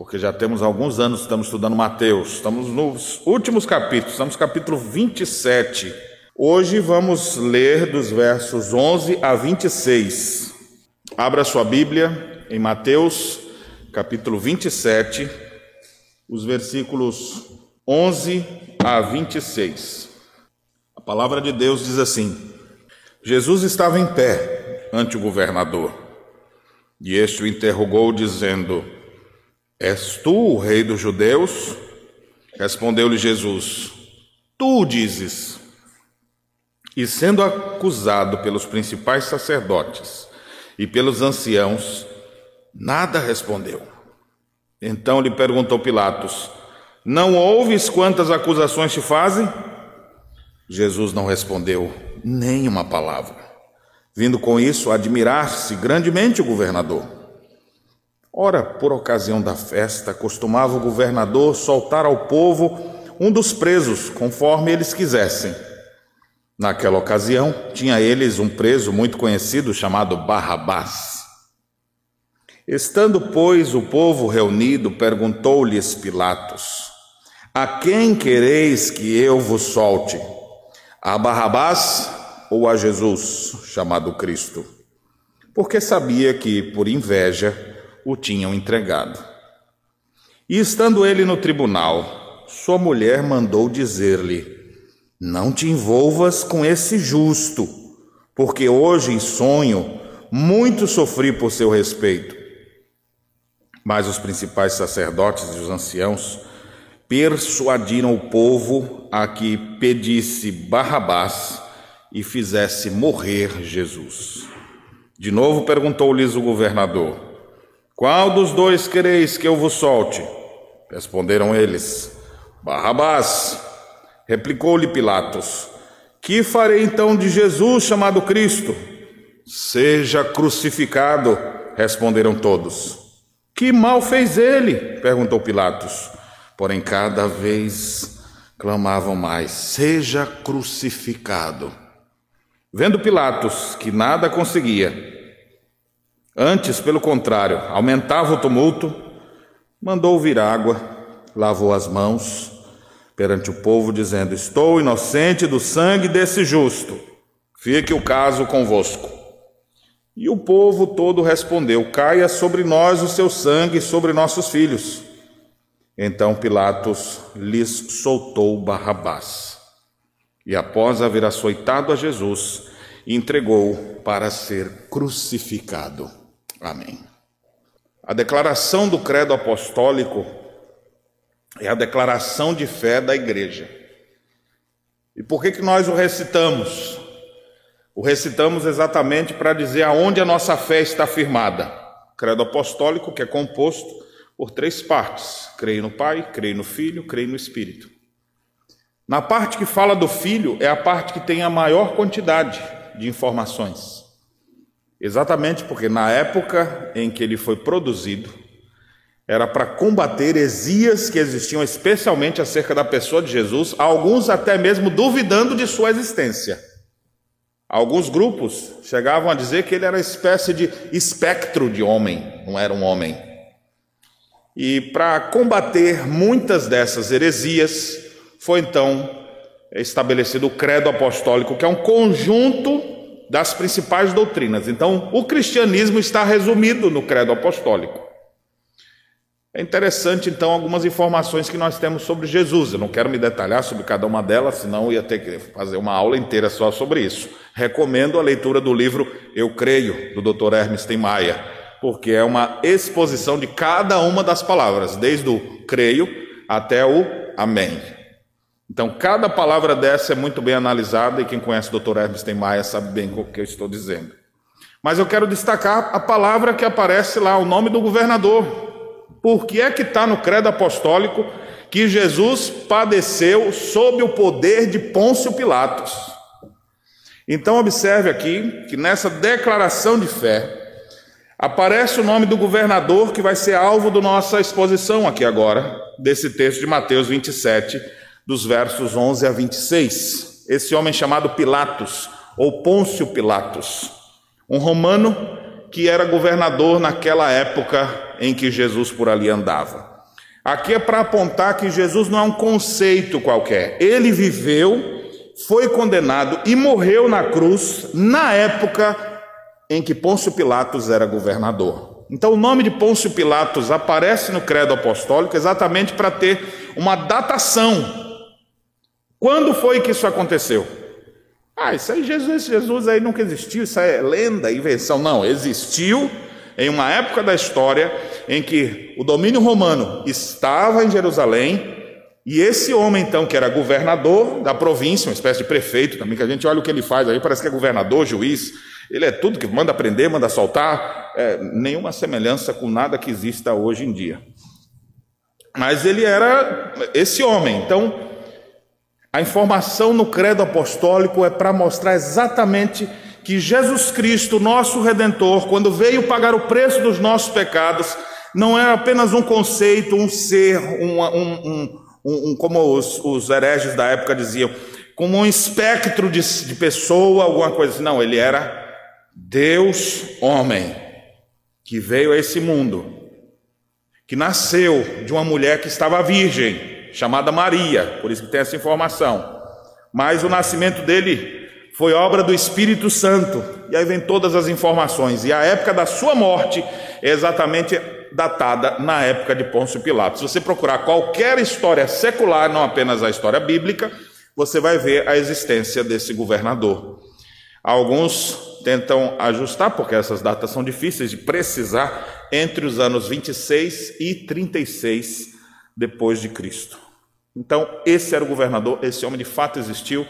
porque já temos alguns anos estamos estudando Mateus, estamos nos últimos capítulos, estamos no capítulo 27. Hoje vamos ler dos versos 11 a 26. Abra sua Bíblia em Mateus, capítulo 27, os versículos 11 a 26. A palavra de Deus diz assim: Jesus estava em pé ante o governador, e este o interrogou, dizendo: És tu o rei dos judeus? Respondeu-lhe Jesus: Tu dizes. E sendo acusado pelos principais sacerdotes e pelos anciãos, nada respondeu. Então lhe perguntou Pilatos: Não ouves quantas acusações te fazem? Jesus não respondeu nem uma palavra, vindo com isso admirar-se grandemente o governador. Ora, por ocasião da festa, costumava o governador soltar ao povo um dos presos, conforme eles quisessem. Naquela ocasião, tinha eles um preso muito conhecido chamado Barrabás. Estando, pois, o povo reunido, perguntou-lhes Pilatos: A quem quereis que eu vos solte? A Barrabás ou a Jesus, chamado Cristo? Porque sabia que, por inveja, o tinham entregado. E estando ele no tribunal, sua mulher mandou dizer-lhe: Não te envolvas com esse justo, porque hoje em sonho muito sofri por seu respeito. Mas os principais sacerdotes e os anciãos persuadiram o povo a que pedisse Barrabás e fizesse morrer Jesus. De novo perguntou-lhes o governador: qual dos dois quereis que eu vos solte? Responderam eles: Barrabás. Replicou-lhe Pilatos: Que farei então de Jesus chamado Cristo? Seja crucificado, responderam todos. Que mal fez ele? perguntou Pilatos. Porém, cada vez clamavam mais: Seja crucificado. Vendo Pilatos que nada conseguia, Antes, pelo contrário, aumentava o tumulto, mandou vir água, lavou as mãos perante o povo, dizendo: Estou inocente do sangue desse justo, fique o caso convosco. E o povo todo respondeu: Caia sobre nós o seu sangue e sobre nossos filhos. Então Pilatos lhes soltou Barrabás. E após haver açoitado a Jesus, entregou para ser crucificado. Amém. A declaração do credo apostólico é a declaração de fé da igreja. E por que, que nós o recitamos? O recitamos exatamente para dizer aonde a nossa fé está firmada. credo apostólico, que é composto por três partes: creio no Pai, creio no Filho, creio no Espírito. Na parte que fala do Filho, é a parte que tem a maior quantidade de informações. Exatamente porque na época em que ele foi produzido, era para combater heresias que existiam especialmente acerca da pessoa de Jesus, alguns até mesmo duvidando de sua existência. Alguns grupos chegavam a dizer que ele era uma espécie de espectro de homem, não era um homem. E para combater muitas dessas heresias, foi então estabelecido o credo apostólico, que é um conjunto das principais doutrinas. Então, o cristianismo está resumido no credo apostólico. É interessante, então, algumas informações que nós temos sobre Jesus. Eu não quero me detalhar sobre cada uma delas, senão ia ter que fazer uma aula inteira só sobre isso. Recomendo a leitura do livro Eu Creio, do Dr. Hermes Maia, porque é uma exposição de cada uma das palavras, desde o creio até o amém. Então, cada palavra dessa é muito bem analisada e quem conhece o Dr. Hermes tem Maia sabe bem o que eu estou dizendo. Mas eu quero destacar a palavra que aparece lá, o nome do governador. Por que é que está no credo apostólico que Jesus padeceu sob o poder de Pôncio Pilatos? Então, observe aqui que nessa declaração de fé aparece o nome do governador que vai ser alvo da nossa exposição aqui agora, desse texto de Mateus 27 dos versos 11 a 26. Esse homem chamado Pilatos, ou Pôncio Pilatos, um romano que era governador naquela época em que Jesus por ali andava. Aqui é para apontar que Jesus não é um conceito qualquer. Ele viveu, foi condenado e morreu na cruz na época em que Pôncio Pilatos era governador. Então, o nome de Pôncio Pilatos aparece no credo apostólico exatamente para ter uma datação. Quando foi que isso aconteceu? Ah, isso aí, Jesus, Jesus aí nunca existiu, isso é lenda, invenção. Não, existiu em uma época da história em que o domínio romano estava em Jerusalém, e esse homem, então, que era governador da província, uma espécie de prefeito também, que a gente olha o que ele faz aí, parece que é governador, juiz, ele é tudo que manda prender, manda soltar, é, nenhuma semelhança com nada que exista hoje em dia. Mas ele era esse homem, então, a informação no credo apostólico é para mostrar exatamente que Jesus Cristo, nosso redentor, quando veio pagar o preço dos nossos pecados, não é apenas um conceito, um ser, um, um, um, como os, os, hereges da época diziam, como um espectro de, de pessoa, alguma coisa assim. Não, ele era Deus homem, que veio a esse mundo, que nasceu de uma mulher que estava virgem, chamada Maria, por isso que tem essa informação. Mas o nascimento dele foi obra do Espírito Santo. E aí vem todas as informações. E a época da sua morte é exatamente datada na época de Pôncio Pilatos. Se você procurar qualquer história secular, não apenas a história bíblica, você vai ver a existência desse governador. Alguns tentam ajustar, porque essas datas são difíceis de precisar, entre os anos 26 e 36 depois de Cristo. Então, esse era o governador, esse homem de fato existiu.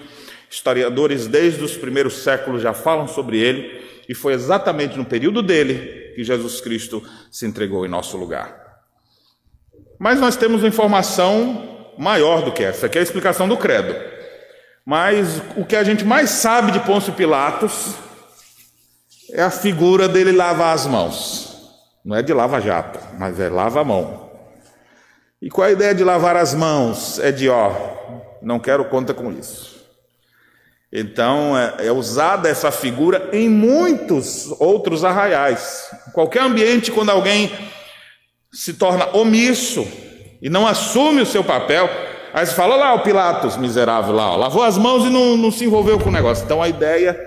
Historiadores desde os primeiros séculos já falam sobre ele, e foi exatamente no período dele que Jesus Cristo se entregou em nosso lugar. Mas nós temos uma informação maior do que essa, que é a explicação do credo. Mas o que a gente mais sabe de Pôncio Pilatos é a figura dele lavar as mãos. Não é de lava-jato, mas é lava a mão. E qual a ideia de lavar as mãos? É de, ó, não quero conta com isso. Então é, é, usada essa figura em muitos outros arraiais. Em qualquer ambiente, quando alguém se torna omisso e não assume o seu papel, aí se fala lá o Pilatos, miserável lá, ó, lavou as mãos e não, não se envolveu com o negócio. Então a ideia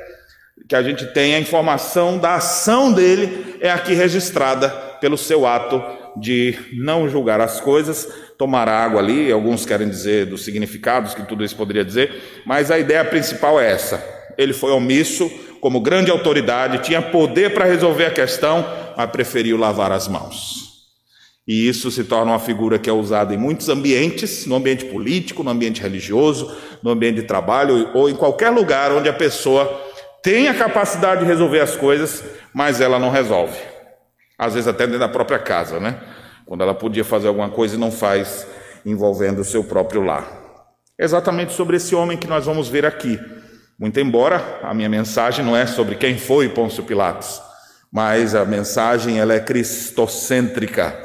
que a gente tem, a informação da ação dele, é aqui registrada pelo seu ato de não julgar as coisas, tomar água ali, alguns querem dizer dos significados que tudo isso poderia dizer, mas a ideia principal é essa. Ele foi omisso, como grande autoridade, tinha poder para resolver a questão, mas preferiu lavar as mãos. E isso se torna uma figura que é usada em muitos ambientes, no ambiente político, no ambiente religioso, no ambiente de trabalho ou em qualquer lugar onde a pessoa tem a capacidade de resolver as coisas, mas ela não resolve. Às vezes até dentro da própria casa, né? Quando ela podia fazer alguma coisa e não faz, envolvendo o seu próprio lar. Exatamente sobre esse homem que nós vamos ver aqui. Muito embora a minha mensagem não é sobre quem foi Pôncio Pilatos, mas a mensagem ela é cristocêntrica.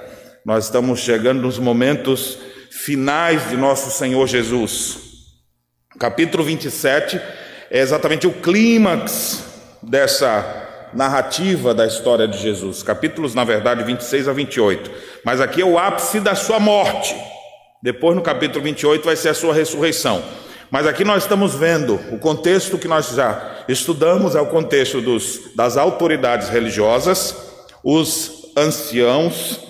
Nós estamos chegando nos momentos finais de nosso Senhor Jesus. Capítulo 27 é exatamente o clímax dessa narrativa da história de Jesus. Capítulos, na verdade, 26 a 28. Mas aqui é o ápice da sua morte. Depois, no capítulo 28, vai ser a sua ressurreição. Mas aqui nós estamos vendo o contexto que nós já estudamos é o contexto dos, das autoridades religiosas, os anciãos,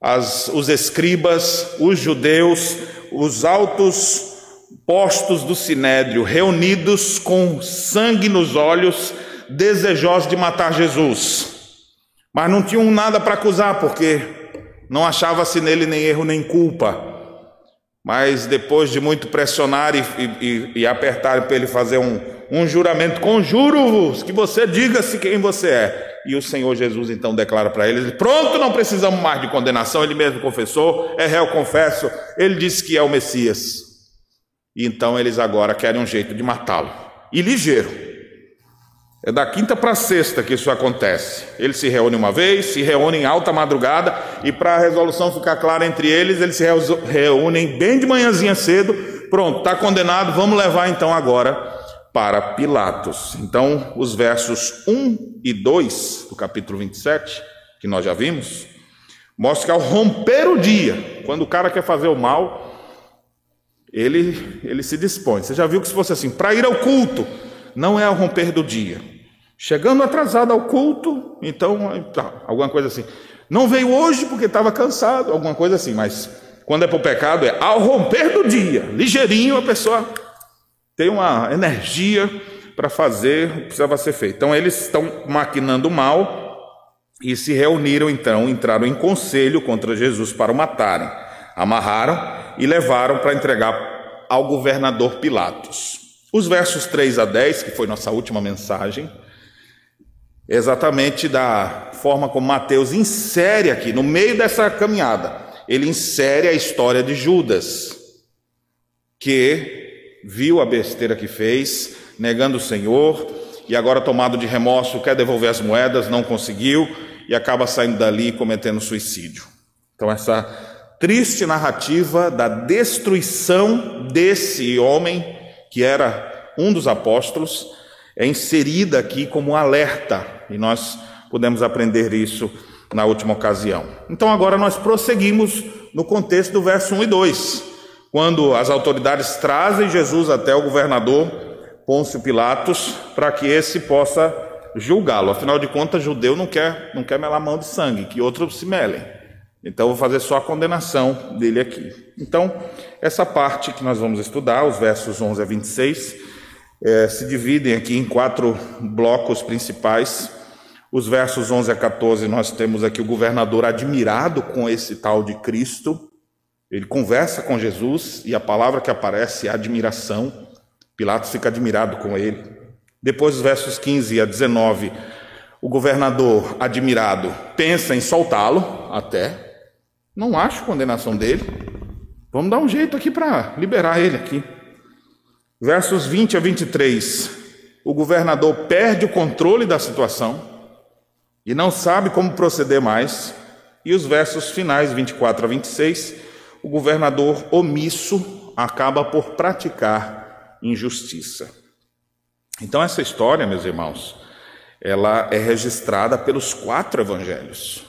as, os escribas, os judeus, os altos postos do sinédrio, reunidos com sangue nos olhos desejosos de matar Jesus, mas não tinham nada para acusar, porque não achava-se nele nem erro nem culpa. Mas depois de muito pressionar e, e, e apertar para ele fazer um, um juramento, conjuro-vos que você diga-se quem você é. E o Senhor Jesus então declara para eles: Pronto, não precisamos mais de condenação. Ele mesmo confessou, é réu, confesso. Ele disse que é o Messias. E então eles agora querem um jeito de matá-lo. E ligeiro. É da quinta para sexta que isso acontece. Eles se reúnem uma vez, se reúnem em alta madrugada, e para a resolução ficar clara entre eles, eles se reúnem bem de manhãzinha cedo. Pronto, está condenado, vamos levar então agora para Pilatos. Então, os versos 1 e 2 do capítulo 27, que nós já vimos, Mostra que ao romper o dia, quando o cara quer fazer o mal, ele, ele se dispõe. Você já viu que se fosse assim, para ir ao culto, não é ao romper do dia. Chegando atrasado ao culto, então, tá, alguma coisa assim. Não veio hoje porque estava cansado, alguma coisa assim, mas quando é para o pecado é ao romper do dia, ligeirinho a pessoa tem uma energia para fazer o que precisava ser feito. Então eles estão maquinando mal e se reuniram então, entraram em conselho contra Jesus para o matarem. Amarraram e levaram para entregar ao governador Pilatos. Os versos 3 a 10, que foi nossa última mensagem, exatamente da forma como Mateus insere aqui, no meio dessa caminhada, ele insere a história de Judas, que viu a besteira que fez, negando o Senhor, e agora tomado de remorso, quer devolver as moedas, não conseguiu, e acaba saindo dali cometendo suicídio. Então, essa triste narrativa da destruição desse homem, que era um dos apóstolos, é inserida aqui como um alerta, e nós pudemos aprender isso na última ocasião. Então agora nós prosseguimos no contexto do verso 1 e 2, quando as autoridades trazem Jesus até o governador Pôncio Pilatos para que esse possa julgá-lo. Afinal de contas, judeu não quer, não quer melar mão de sangue, que outros se melem. Então, vou fazer só a condenação dele aqui. Então, essa parte que nós vamos estudar, os versos 11 a 26, é, se dividem aqui em quatro blocos principais. Os versos 11 a 14, nós temos aqui o governador admirado com esse tal de Cristo. Ele conversa com Jesus e a palavra que aparece é admiração. Pilatos fica admirado com ele. Depois, os versos 15 a 19, o governador admirado pensa em soltá-lo até. Não acho condenação dele. Vamos dar um jeito aqui para liberar ele aqui. Versos 20 a 23, o governador perde o controle da situação e não sabe como proceder mais. E os versos finais, 24 a 26, o governador omisso acaba por praticar injustiça. Então, essa história, meus irmãos, ela é registrada pelos quatro evangelhos.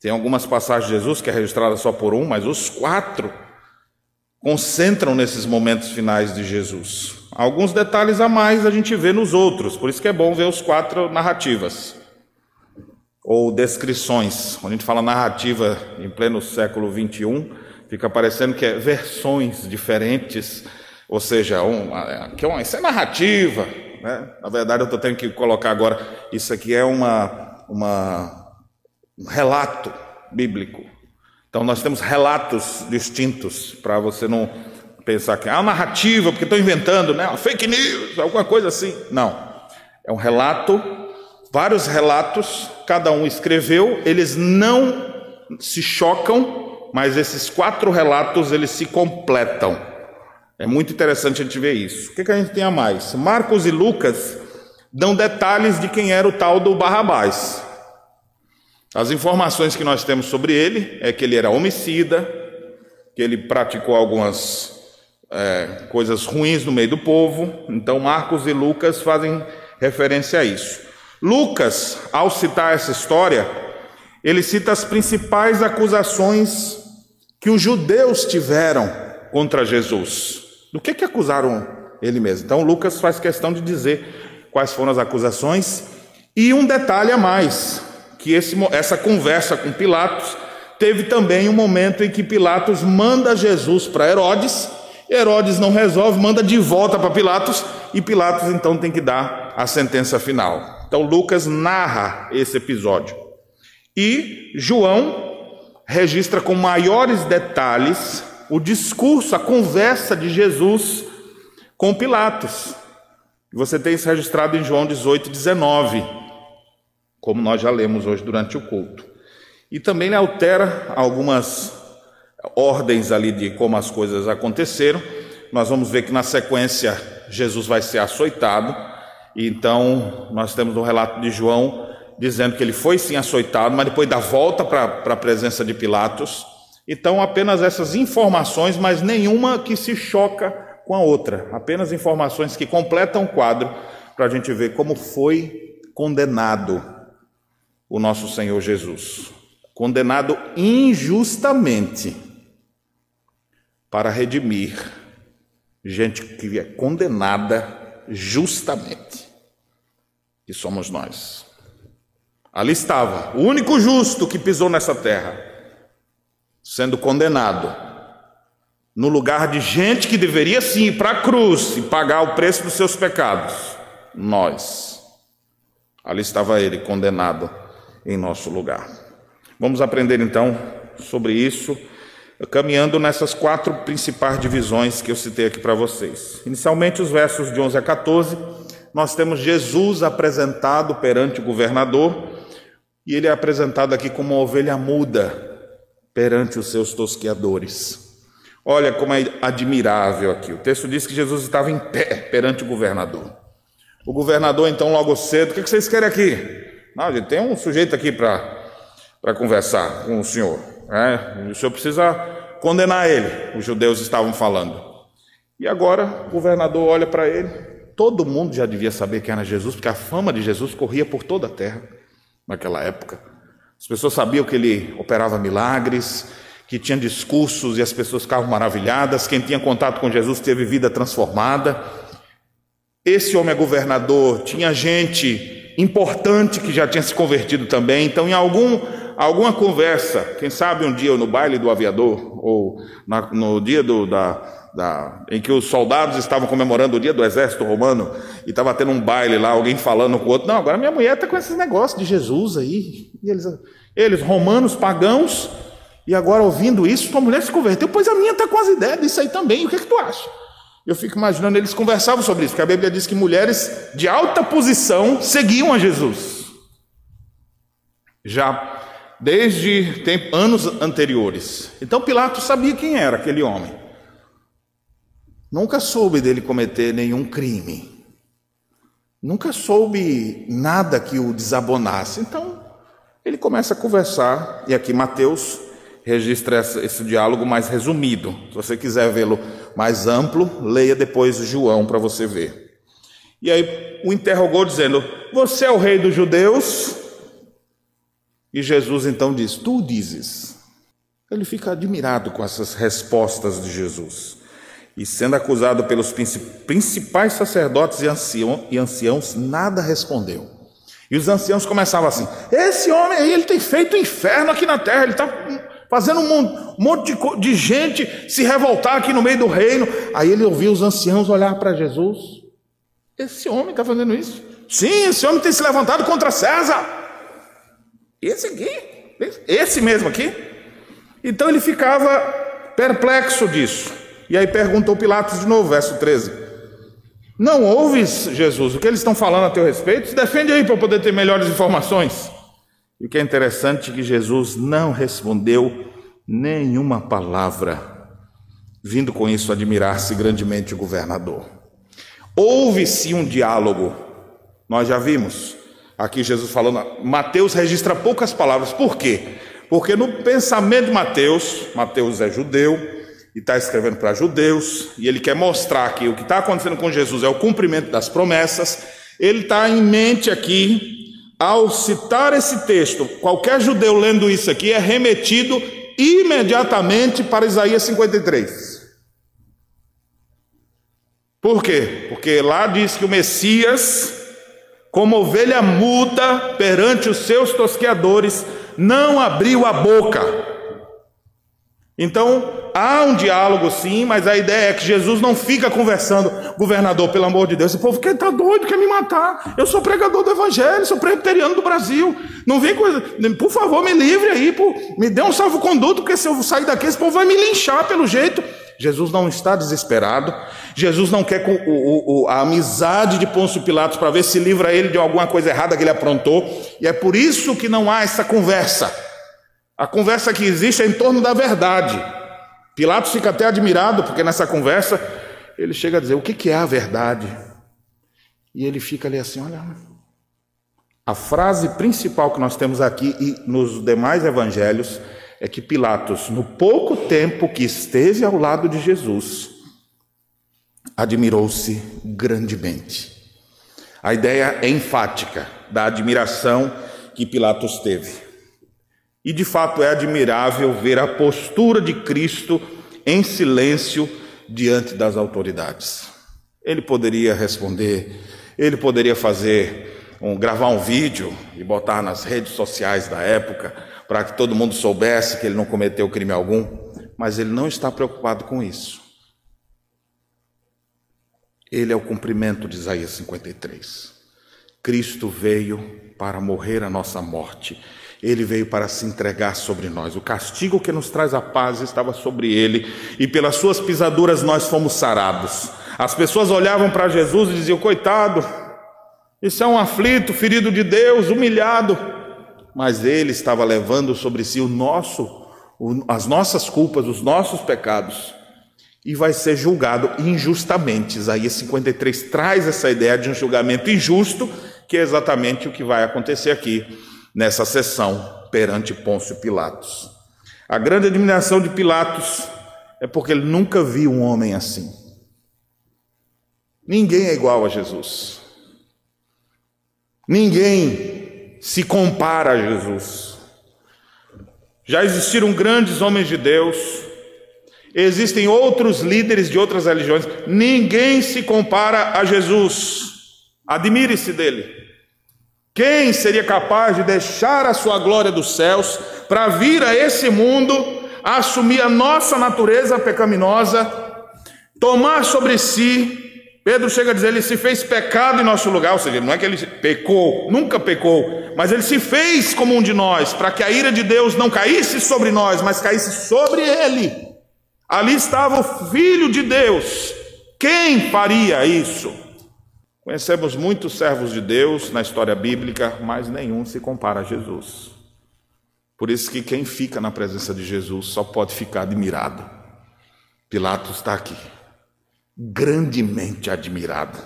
Tem algumas passagens de Jesus que é registrada só por um, mas os quatro concentram nesses momentos finais de Jesus. Alguns detalhes a mais a gente vê nos outros, por isso que é bom ver os quatro narrativas ou descrições. Quando a gente fala narrativa em pleno século 21, fica parecendo que é versões diferentes ou seja, um, que é uma, isso é narrativa. Né? Na verdade, eu estou tendo que colocar agora, isso aqui é uma, uma, um relato bíblico. Então, nós temos relatos distintos, para você não pensar que é uma narrativa, porque estou inventando, né? Fake news, alguma coisa assim. Não. É um relato, vários relatos, cada um escreveu, eles não se chocam, mas esses quatro relatos eles se completam. É muito interessante a gente ver isso. O que, que a gente tem a mais? Marcos e Lucas dão detalhes de quem era o tal do Barrabás. As informações que nós temos sobre ele é que ele era homicida, que ele praticou algumas é, coisas ruins no meio do povo. Então, Marcos e Lucas fazem referência a isso. Lucas, ao citar essa história, ele cita as principais acusações que os judeus tiveram contra Jesus. Do que, que acusaram ele mesmo? Então, Lucas faz questão de dizer quais foram as acusações. E um detalhe a mais: que esse, essa conversa com Pilatos teve também um momento em que Pilatos manda Jesus para Herodes. Herodes não resolve, manda de volta para Pilatos, e Pilatos então tem que dar a sentença final. Então, Lucas narra esse episódio. E João registra com maiores detalhes o discurso, a conversa de Jesus com Pilatos. Você tem isso registrado em João 18, 19, como nós já lemos hoje durante o culto. E também ele altera algumas ordens ali de como as coisas aconteceram. Nós vamos ver que na sequência Jesus vai ser açoitado. Então, nós temos o relato de João dizendo que ele foi sim açoitado, mas depois dá volta para a presença de Pilatos. Então, apenas essas informações, mas nenhuma que se choca com a outra, apenas informações que completam o quadro para a gente ver como foi condenado o nosso Senhor Jesus. condenado injustamente para redimir gente que é condenada justamente, que somos nós. Ali estava, o único justo que pisou nessa terra, sendo condenado, no lugar de gente que deveria sim ir para a cruz e pagar o preço dos seus pecados, nós. Ali estava ele condenado em nosso lugar. Vamos aprender então sobre isso, caminhando nessas quatro principais divisões que eu citei aqui para vocês. Inicialmente, os versos de 11 a 14, nós temos Jesus apresentado perante o governador e ele é apresentado aqui como uma ovelha muda perante os seus tosqueadores. Olha como é admirável aqui. O texto diz que Jesus estava em pé perante o governador. O governador, então, logo cedo, o que vocês querem aqui? Não, gente, tem um sujeito aqui para conversar com o senhor. Né? O senhor precisa condenar ele, os judeus estavam falando. E agora o governador olha para ele. Todo mundo já devia saber quem era Jesus, porque a fama de Jesus corria por toda a terra naquela época. As pessoas sabiam que ele operava milagres, que tinha discursos e as pessoas ficavam maravilhadas. Quem tinha contato com Jesus teve vida transformada. Esse homem é governador, tinha gente importante que já tinha se convertido também. Então, em algum, alguma conversa, quem sabe um dia no baile do aviador, ou na, no dia do, da, da, em que os soldados estavam comemorando o dia do exército romano e estava tendo um baile lá, alguém falando com o outro. Não, agora minha mulher está com esses negócios de Jesus aí. E eles, eles, romanos, pagãos, e agora ouvindo isso, tua mulher se converteu, pois a minha está com as ideias disso aí também. O que, é que tu acha? Eu fico imaginando, eles conversavam sobre isso, porque a Bíblia diz que mulheres de alta posição seguiam a Jesus. Já desde tempo, anos anteriores. Então Pilatos sabia quem era aquele homem. Nunca soube dele cometer nenhum crime. Nunca soube nada que o desabonasse. Então, ele começa a conversar, e aqui Mateus registra esse diálogo mais resumido. Se você quiser vê-lo mais amplo, leia depois João para você ver. E aí o interrogou dizendo: Você é o rei dos judeus? E Jesus então diz: Tu dizes. Ele fica admirado com essas respostas de Jesus e sendo acusado pelos principais sacerdotes e anciãos, nada respondeu. E os anciãos começavam assim: esse homem aí, ele tem feito inferno aqui na terra, ele está fazendo um monte de, gente se revoltar aqui no meio do reino. Aí ele ouviu os anciãos olhar para Jesus: esse homem está fazendo isso? Sim, esse homem tem se levantado contra César. Esse aqui, esse mesmo aqui. Então ele ficava perplexo disso. E aí perguntou Pilatos de novo, verso 13: Não ouves, Jesus, o que eles estão falando a teu respeito? Defende aí para eu poder ter melhores informações. E o que é interessante é que Jesus não respondeu nenhuma palavra, vindo com isso admirar-se grandemente o governador. Houve-se um diálogo, nós já vimos aqui Jesus falando, Mateus registra poucas palavras, por quê? Porque no pensamento de Mateus, Mateus é judeu, e está escrevendo para judeus, e ele quer mostrar que o que está acontecendo com Jesus é o cumprimento das promessas. Ele está em mente aqui, ao citar esse texto, qualquer judeu lendo isso aqui é remetido imediatamente para Isaías 53. Por quê? Porque lá diz que o Messias, como ovelha muda perante os seus tosqueadores, não abriu a boca. Então, há um diálogo sim, mas a ideia é que Jesus não fica conversando, governador, pelo amor de Deus, esse povo quer tá doido, quer me matar. Eu sou pregador do evangelho, sou presbiteriano do Brasil. Não vem coisa, por favor, me livre aí, por, me dê um salvo-conduto, porque se eu sair daqui, esse povo vai me linchar pelo jeito. Jesus não está desesperado, Jesus não quer o, o, a amizade de Pôncio Pilatos para ver se livra ele de alguma coisa errada que ele aprontou, e é por isso que não há essa conversa. A conversa que existe é em torno da verdade. Pilatos fica até admirado, porque nessa conversa ele chega a dizer: o que é a verdade? E ele fica ali assim: olha. A frase principal que nós temos aqui e nos demais evangelhos é que Pilatos, no pouco tempo que esteve ao lado de Jesus, admirou-se grandemente. A ideia é enfática da admiração que Pilatos teve. E de fato é admirável ver a postura de Cristo em silêncio diante das autoridades. Ele poderia responder, ele poderia fazer um, gravar um vídeo e botar nas redes sociais da época para que todo mundo soubesse que ele não cometeu crime algum, mas ele não está preocupado com isso. Ele é o cumprimento de Isaías 53. Cristo veio para morrer a nossa morte ele veio para se entregar sobre nós. O castigo que nos traz a paz estava sobre ele, e pelas suas pisaduras nós fomos sarados. As pessoas olhavam para Jesus e diziam: Coitado, isso é um aflito, ferido de Deus, humilhado. Mas ele estava levando sobre si o nosso, as nossas culpas, os nossos pecados, e vai ser julgado injustamente. Isaías 53 traz essa ideia de um julgamento injusto, que é exatamente o que vai acontecer aqui nessa sessão perante Pôncio Pilatos. A grande admiração de Pilatos é porque ele nunca viu um homem assim. Ninguém é igual a Jesus. Ninguém se compara a Jesus. Já existiram grandes homens de Deus, existem outros líderes de outras religiões, ninguém se compara a Jesus. Admire-se dele. Quem seria capaz de deixar a sua glória dos céus para vir a esse mundo, assumir a nossa natureza pecaminosa, tomar sobre si? Pedro chega a dizer: ele se fez pecado em nosso lugar, ou seja, não é que ele pecou, nunca pecou, mas ele se fez como um de nós, para que a ira de Deus não caísse sobre nós, mas caísse sobre ele. Ali estava o Filho de Deus. Quem faria isso? Conhecemos muitos servos de Deus na história bíblica, mas nenhum se compara a Jesus. Por isso que quem fica na presença de Jesus só pode ficar admirado. Pilatos está aqui, grandemente admirado.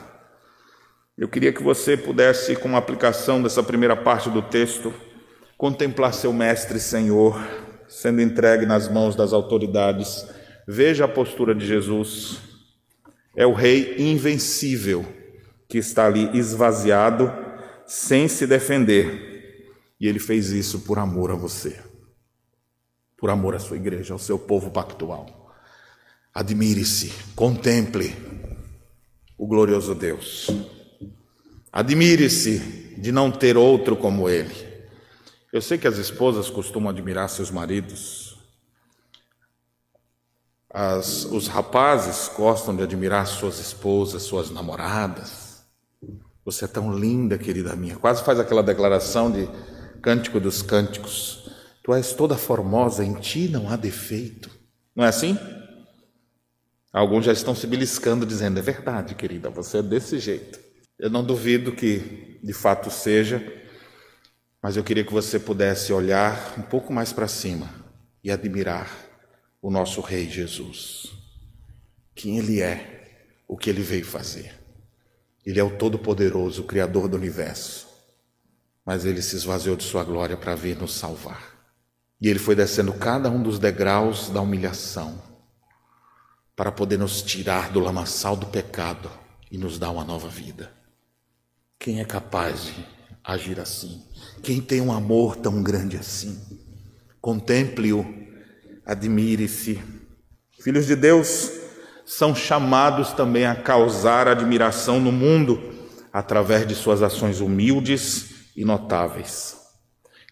Eu queria que você pudesse, com a aplicação dessa primeira parte do texto, contemplar seu mestre Senhor sendo entregue nas mãos das autoridades. Veja a postura de Jesus. É o rei invencível que está ali esvaziado, sem se defender. E ele fez isso por amor a você, por amor à sua igreja, ao seu povo pactual. Admire-se, contemple o glorioso Deus. Admire-se de não ter outro como ele. Eu sei que as esposas costumam admirar seus maridos. As, os rapazes gostam de admirar suas esposas, suas namoradas. Você é tão linda, querida minha. Quase faz aquela declaração de Cântico dos Cânticos. Tu és toda formosa, em ti não há defeito. Não é assim? Alguns já estão se beliscando, dizendo: é verdade, querida, você é desse jeito. Eu não duvido que de fato seja, mas eu queria que você pudesse olhar um pouco mais para cima e admirar o nosso Rei Jesus. Quem Ele é, o que Ele veio fazer. Ele é o Todo-Poderoso, o Criador do universo. Mas ele se esvaziou de sua glória para vir nos salvar. E ele foi descendo cada um dos degraus da humilhação para poder nos tirar do lamaçal do pecado e nos dar uma nova vida. Quem é capaz de agir assim? Quem tem um amor tão grande assim? Contemple-o, admire-se. Filhos de Deus, são chamados também a causar admiração no mundo através de suas ações humildes e notáveis.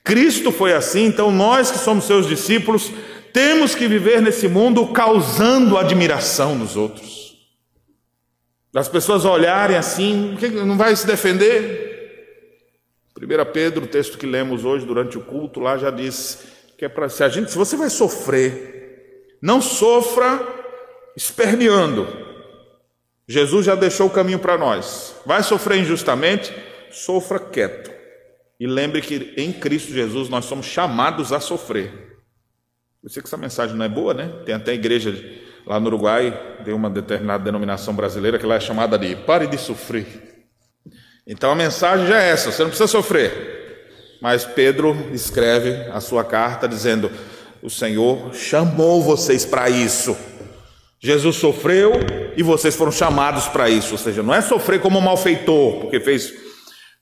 Cristo foi assim, então nós que somos seus discípulos temos que viver nesse mundo causando admiração nos outros. Das pessoas olharem assim, não vai se defender? 1 Pedro, o texto que lemos hoje durante o culto, lá já diz que é para se a gente, se você vai sofrer, não sofra esperneando. Jesus já deixou o caminho para nós. Vai sofrer injustamente? Sofra quieto. E lembre que em Cristo Jesus nós somos chamados a sofrer. Eu sei que essa mensagem não é boa, né? Tem até igreja lá no Uruguai, tem uma determinada denominação brasileira que lá é chamada de pare de sofrer. Então a mensagem já é essa: você não precisa sofrer. Mas Pedro escreve a sua carta dizendo: o Senhor chamou vocês para isso. Jesus sofreu e vocês foram chamados para isso. Ou seja, não é sofrer como um malfeitor, porque fez,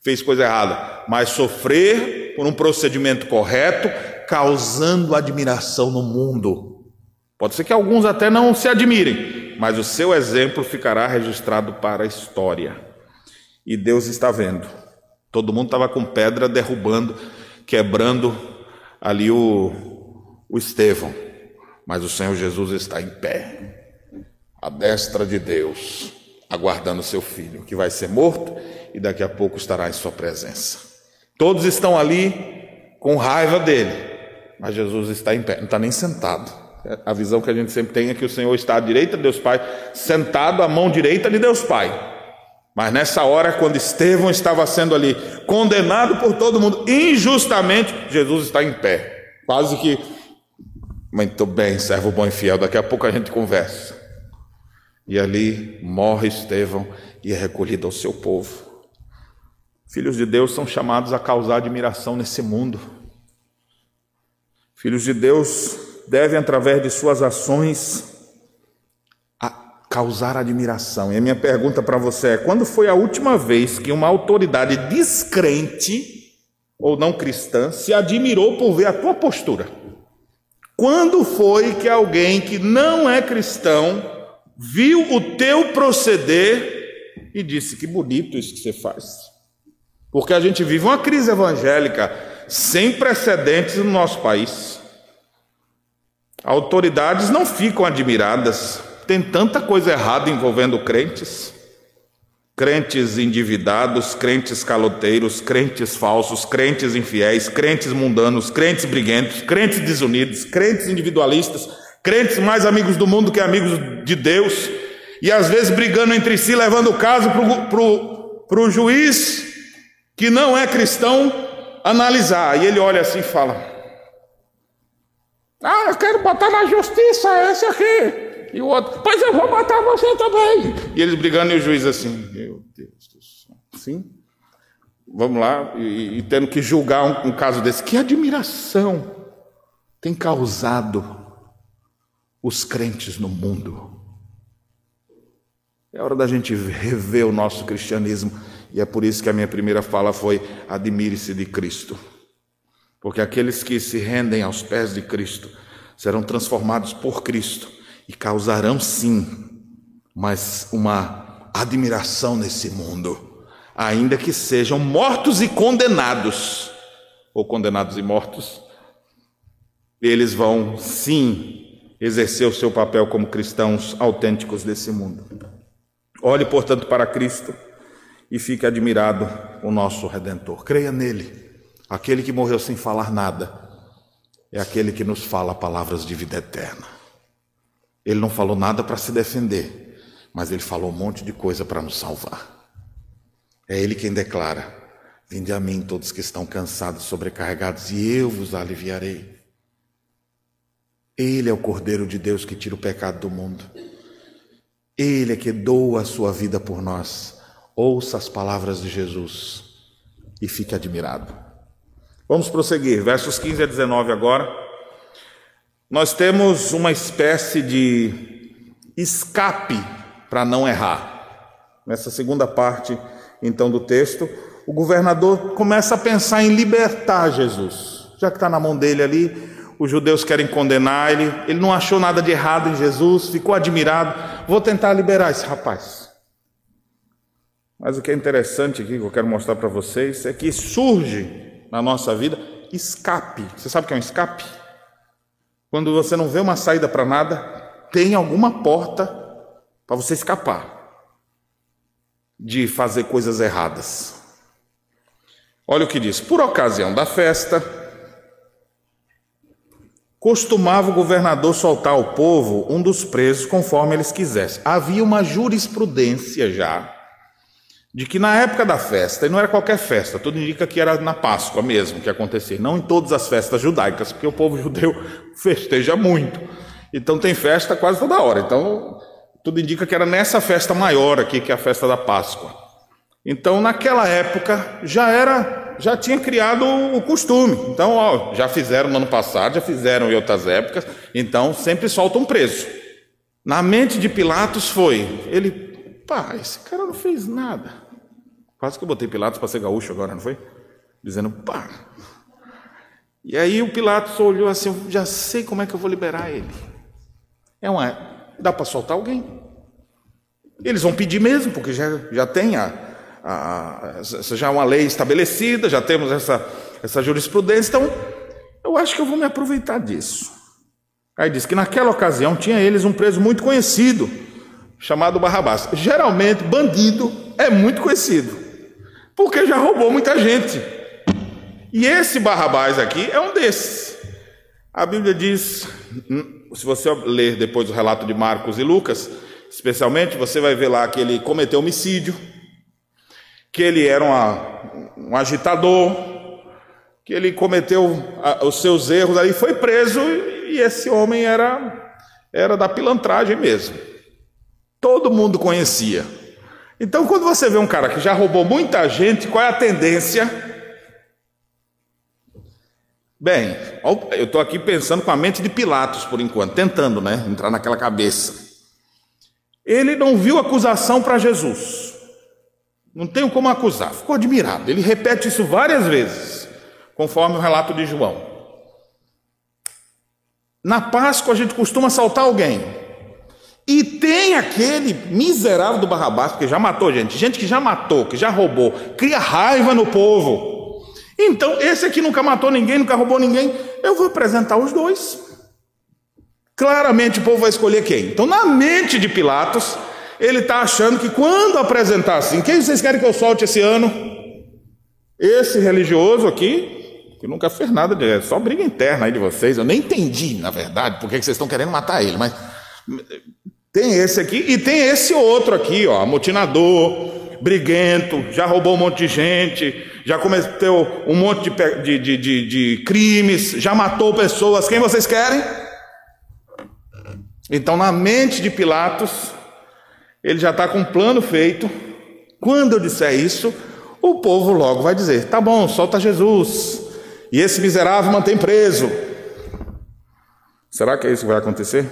fez coisa errada, mas sofrer por um procedimento correto, causando admiração no mundo. Pode ser que alguns até não se admirem, mas o seu exemplo ficará registrado para a história. E Deus está vendo. Todo mundo estava com pedra derrubando, quebrando ali o, o Estevão. Mas o Senhor Jesus está em pé, à destra de Deus, aguardando seu filho, que vai ser morto e daqui a pouco estará em sua presença. Todos estão ali com raiva dele, mas Jesus está em pé, não está nem sentado. A visão que a gente sempre tem é que o Senhor está à direita de Deus Pai, sentado à mão direita de Deus Pai. Mas nessa hora, quando Estevão estava sendo ali condenado por todo mundo injustamente, Jesus está em pé. Quase que, muito bem, servo bom e fiel, daqui a pouco a gente conversa. E ali morre Estevão e é recolhido ao seu povo. Filhos de Deus são chamados a causar admiração nesse mundo. Filhos de Deus devem, através de suas ações, causar admiração. E a minha pergunta para você é: quando foi a última vez que uma autoridade descrente ou não cristã se admirou por ver a tua postura? Quando foi que alguém que não é cristão viu o teu proceder e disse: Que bonito isso que você faz? Porque a gente vive uma crise evangélica sem precedentes no nosso país. Autoridades não ficam admiradas. Tem tanta coisa errada envolvendo crentes. Crentes endividados, crentes caloteiros, crentes falsos, crentes infiéis, crentes mundanos, crentes briguentos, crentes desunidos, crentes individualistas, crentes mais amigos do mundo que amigos de Deus, e às vezes brigando entre si, levando o caso para o juiz que não é cristão analisar. E ele olha assim e fala: Ah, eu quero botar na justiça esse aqui. E o outro, pois eu vou matar você também. E eles brigando e o juiz assim, meu Deus do céu. Sim? Vamos lá, e, e tendo que julgar um, um caso desse. Que admiração tem causado os crentes no mundo. É hora da gente rever o nosso cristianismo e é por isso que a minha primeira fala foi: admire-se de Cristo. Porque aqueles que se rendem aos pés de Cristo serão transformados por Cristo e causarão sim, mas uma admiração nesse mundo, ainda que sejam mortos e condenados, ou condenados e mortos, eles vão sim exercer o seu papel como cristãos autênticos desse mundo. Olhe, portanto, para Cristo e fique admirado o nosso Redentor. Creia nele. Aquele que morreu sem falar nada é aquele que nos fala palavras de vida eterna. Ele não falou nada para se defender, mas ele falou um monte de coisa para nos salvar. É ele quem declara: Vinde a mim todos que estão cansados, sobrecarregados, e eu vos aliviarei. Ele é o Cordeiro de Deus que tira o pecado do mundo. Ele é que doa a sua vida por nós. Ouça as palavras de Jesus e fique admirado. Vamos prosseguir, versos 15 a 19 agora. Nós temos uma espécie de escape para não errar. Nessa segunda parte, então, do texto, o governador começa a pensar em libertar Jesus. Já que está na mão dele ali, os judeus querem condenar ele, ele não achou nada de errado em Jesus, ficou admirado. Vou tentar liberar esse rapaz. Mas o que é interessante aqui, que eu quero mostrar para vocês, é que surge na nossa vida escape. Você sabe o que é um escape? Quando você não vê uma saída para nada, tem alguma porta para você escapar de fazer coisas erradas. Olha o que diz: por ocasião da festa, costumava o governador soltar ao povo um dos presos conforme eles quisessem. Havia uma jurisprudência já de que na época da festa, e não era qualquer festa, tudo indica que era na Páscoa mesmo que acontecia, não em todas as festas judaicas, porque o povo judeu festeja muito. Então tem festa quase toda hora. Então tudo indica que era nessa festa maior aqui, que é a festa da Páscoa. Então naquela época já era, já tinha criado o costume. Então, ó, já fizeram no ano passado, já fizeram em outras épocas, então sempre soltam preso. Na mente de Pilatos foi, ele, pá, esse cara não fez nada. Quase que eu botei Pilatos para ser gaúcho agora, não foi? Dizendo, pá. E aí o Pilatos olhou assim: eu já sei como é que eu vou liberar ele. É uma, dá para soltar alguém. Eles vão pedir mesmo, porque já, já tem a, a, a, já é uma lei estabelecida, já temos essa, essa jurisprudência, então eu acho que eu vou me aproveitar disso. Aí diz que naquela ocasião tinha eles um preso muito conhecido, chamado Barrabás. Geralmente, bandido é muito conhecido, porque já roubou muita gente. E esse Barrabás aqui é um desses. A Bíblia diz, hum, se você ler depois o relato de Marcos e Lucas, especialmente, você vai ver lá que ele cometeu homicídio, que ele era uma, um agitador, que ele cometeu os seus erros ali, foi preso e esse homem era, era da pilantragem mesmo. Todo mundo conhecia. Então, quando você vê um cara que já roubou muita gente, qual é a tendência? Bem, eu estou aqui pensando com a mente de Pilatos por enquanto, tentando né, entrar naquela cabeça. Ele não viu acusação para Jesus. Não tenho como acusar. Ficou admirado. Ele repete isso várias vezes, conforme o relato de João. Na Páscoa a gente costuma assaltar alguém. E tem aquele miserável do Barrabás, que já matou gente, gente que já matou, que já roubou, cria raiva no povo. Então, esse aqui nunca matou ninguém, nunca roubou ninguém, eu vou apresentar os dois. Claramente o povo vai escolher quem. Então, na mente de Pilatos, ele está achando que quando apresentar assim, quem vocês querem que eu solte esse ano? Esse religioso aqui, que nunca fez nada, de, é só briga interna aí de vocês. Eu nem entendi, na verdade, por que vocês estão querendo matar ele, mas tem esse aqui e tem esse outro aqui, ó, amotinador, briguento, já roubou um monte de gente, já cometeu um monte de, de, de, de, de crimes, já matou pessoas. Quem vocês querem? Então, na mente de Pilatos, ele já está com um plano feito. Quando eu disser isso, o povo logo vai dizer: tá bom, solta Jesus, e esse miserável mantém preso. Será que é isso que vai acontecer?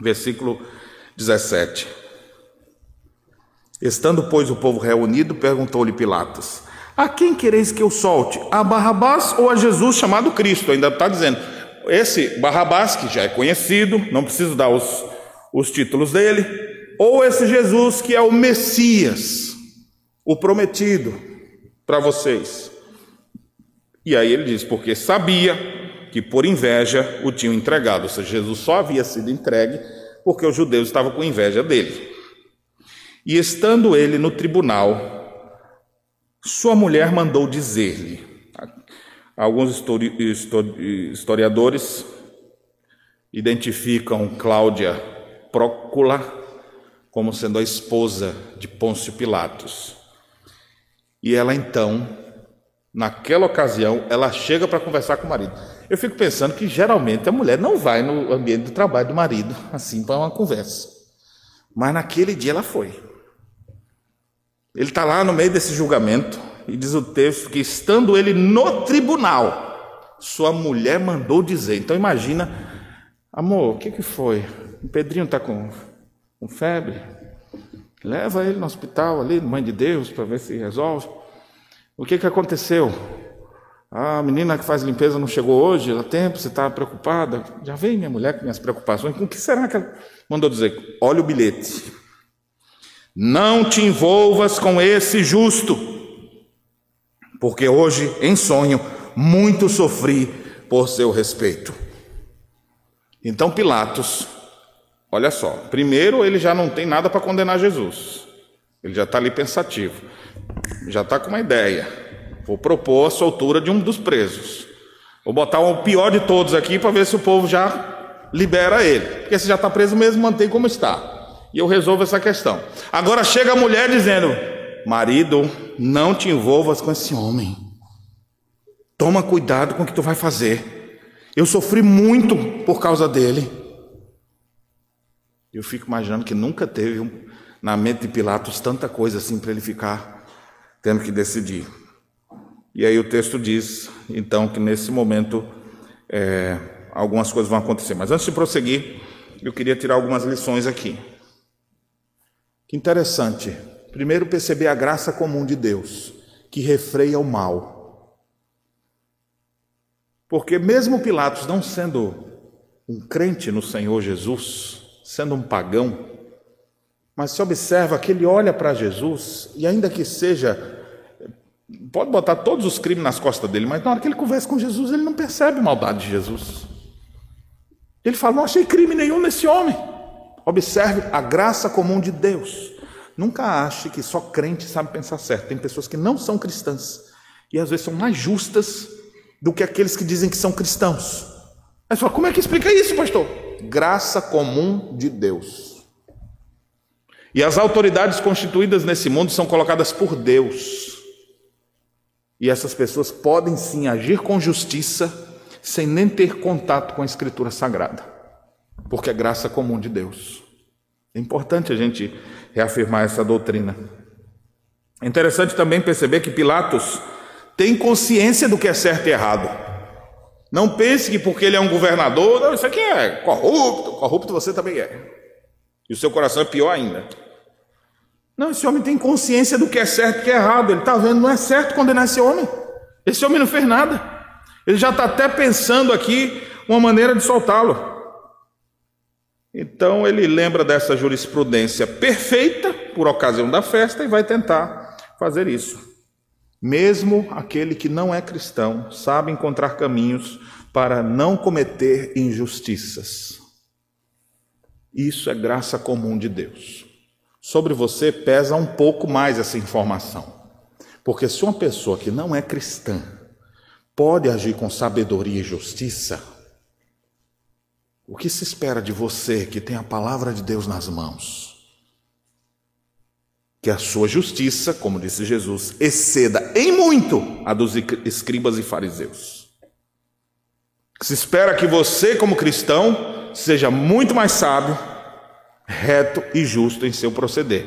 Versículo 17. Estando, pois, o povo reunido, perguntou-lhe Pilatos: A quem quereis que eu solte? A Barrabás ou a Jesus chamado Cristo? Ainda está dizendo. Esse Barrabás, que já é conhecido, não preciso dar os, os títulos dele, ou esse Jesus que é o Messias, o prometido para vocês. E aí ele diz: Porque sabia que por inveja o tinham entregado, ou seja, Jesus só havia sido entregue porque os judeus estavam com inveja dele. E estando ele no tribunal, sua mulher mandou dizer-lhe. Alguns historiadores identificam Cláudia Prócula como sendo a esposa de Pôncio Pilatos. E ela então, naquela ocasião, ela chega para conversar com o marido. Eu fico pensando que geralmente a mulher não vai no ambiente do trabalho do marido assim para uma conversa. Mas naquele dia ela foi. Ele está lá no meio desse julgamento e diz o texto que, estando ele no tribunal, sua mulher mandou dizer. Então imagina, amor, o que, que foi? O Pedrinho está com, com febre? Leva ele no hospital ali, Mãe de Deus, para ver se resolve. O que, que aconteceu? A menina que faz limpeza não chegou hoje, há tempo, você está preocupada? Já veio minha mulher com minhas preocupações. Com o que será que ela mandou dizer? Olha o bilhete. Não te envolvas com esse justo, porque hoje, em sonho, muito sofri por seu respeito. Então Pilatos, olha só, primeiro ele já não tem nada para condenar Jesus, ele já está ali pensativo, já está com uma ideia. Vou propor a soltura de um dos presos. Vou botar o pior de todos aqui para ver se o povo já libera ele. Porque se já está preso mesmo, mantém como está e eu resolvo essa questão. Agora chega a mulher dizendo: Marido, não te envolvas com esse homem. Toma cuidado com o que tu vai fazer. Eu sofri muito por causa dele. Eu fico imaginando que nunca teve na mente de Pilatos tanta coisa assim para ele ficar tendo que decidir. E aí o texto diz, então, que nesse momento é, algumas coisas vão acontecer. Mas antes de prosseguir, eu queria tirar algumas lições aqui. Que interessante. Primeiro, perceber a graça comum de Deus, que refreia o mal. Porque mesmo Pilatos não sendo um crente no Senhor Jesus, sendo um pagão, mas se observa que ele olha para Jesus e ainda que seja pode botar todos os crimes nas costas dele, mas na hora que ele conversa com Jesus, ele não percebe maldade de Jesus. Ele fala: Não achei crime nenhum nesse homem. Observe a graça comum de Deus. Nunca ache que só crente sabe pensar certo. Tem pessoas que não são cristãs e às vezes são mais justas do que aqueles que dizem que são cristãos. Aí você fala: Como é que explica isso, pastor? Graça comum de Deus. E as autoridades constituídas nesse mundo são colocadas por Deus. E essas pessoas podem sim agir com justiça sem nem ter contato com a Escritura Sagrada, porque é graça comum de Deus. É importante a gente reafirmar essa doutrina. É interessante também perceber que Pilatos tem consciência do que é certo e errado. Não pense que porque ele é um governador, não, isso aqui é corrupto, corrupto você também é. E o seu coração é pior ainda. Não, esse homem tem consciência do que é certo e que é errado. Ele está vendo, não é certo condenar esse homem. Esse homem não fez nada. Ele já está até pensando aqui uma maneira de soltá-lo. Então ele lembra dessa jurisprudência perfeita por ocasião da festa e vai tentar fazer isso. Mesmo aquele que não é cristão sabe encontrar caminhos para não cometer injustiças. Isso é graça comum de Deus. Sobre você pesa um pouco mais essa informação. Porque se uma pessoa que não é cristã pode agir com sabedoria e justiça, o que se espera de você que tem a palavra de Deus nas mãos? Que a sua justiça, como disse Jesus, exceda em muito a dos escribas e fariseus. Se espera que você, como cristão, seja muito mais sábio, reto e justo em seu proceder.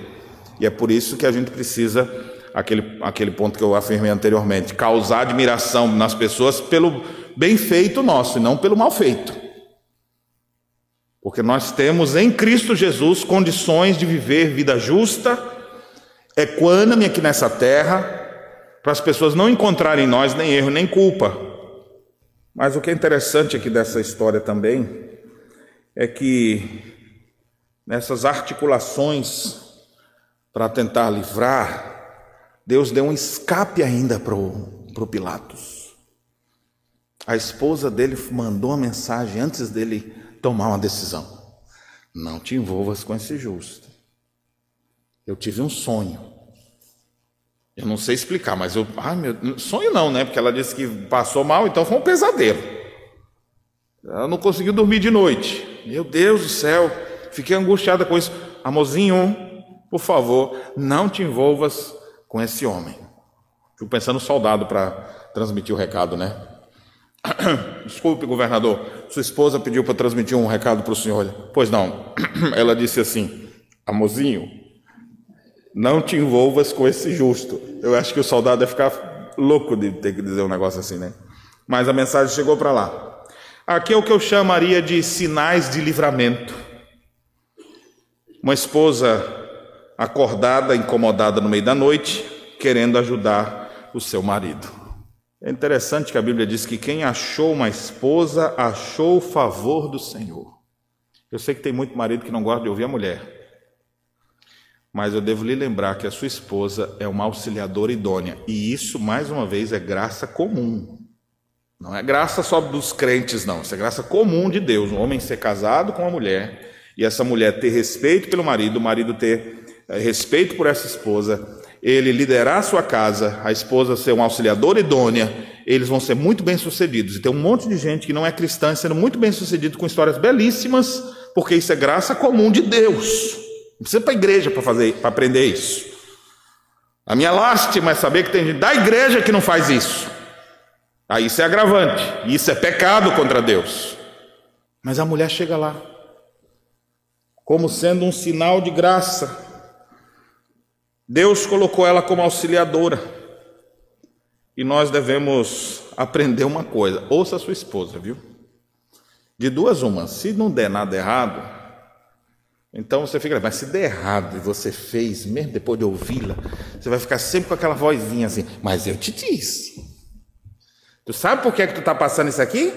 E é por isso que a gente precisa aquele, aquele ponto que eu afirmei anteriormente, causar admiração nas pessoas pelo bem feito nosso e não pelo mal feito. Porque nós temos em Cristo Jesus condições de viver vida justa, equânime aqui nessa terra, para as pessoas não encontrarem em nós nem erro nem culpa. Mas o que é interessante aqui dessa história também é que nessas articulações para tentar livrar Deus deu um escape ainda para o Pilatos. A esposa dele mandou uma mensagem antes dele tomar uma decisão: Não te envolvas com esse justo. Eu tive um sonho. Eu não sei explicar, mas eu. Ai, meu. Sonho não, né? Porque ela disse que passou mal, então foi um pesadelo. Ela não conseguiu dormir de noite. Meu Deus do céu. Fiquei angustiada com isso. Amorzinho, por favor, não te envolvas com esse homem. Fico pensando soldado para transmitir o recado, né? Desculpe, governador, sua esposa pediu para transmitir um recado para o senhor. Pois não. Ela disse assim: Amozinho, não te envolvas com esse justo. Eu acho que o soldado ia ficar louco de ter que dizer um negócio assim, né? Mas a mensagem chegou para lá. Aqui é o que eu chamaria de sinais de livramento. Uma esposa acordada, incomodada no meio da noite, querendo ajudar o seu marido. É interessante que a Bíblia diz que quem achou uma esposa achou o favor do Senhor. Eu sei que tem muito marido que não gosta de ouvir a mulher, mas eu devo lhe lembrar que a sua esposa é uma auxiliadora idônea, e isso, mais uma vez, é graça comum. Não é graça só dos crentes, não. Isso é graça comum de Deus. Um homem ser casado com uma mulher e essa mulher ter respeito pelo marido, o marido ter é, respeito por essa esposa, ele liderar a sua casa, a esposa ser um auxiliador idônea, eles vão ser muito bem sucedidos. E tem um monte de gente que não é cristã sendo muito bem sucedido com histórias belíssimas, porque isso é graça comum de Deus. Não precisa ir para a igreja para fazer, para aprender isso. A minha lástima é saber que tem gente da igreja que não faz isso. Aí isso é agravante, isso é pecado contra Deus. Mas a mulher chega lá, como sendo um sinal de graça, Deus colocou ela como auxiliadora. E nós devemos aprender uma coisa: ouça a sua esposa, viu? De duas, uma. Se não der nada errado, então você fica, mas se der errado e você fez, mesmo depois de ouvi-la, você vai ficar sempre com aquela vozinha assim, mas eu te disse. Tu sabe por que, que tu está passando isso aqui?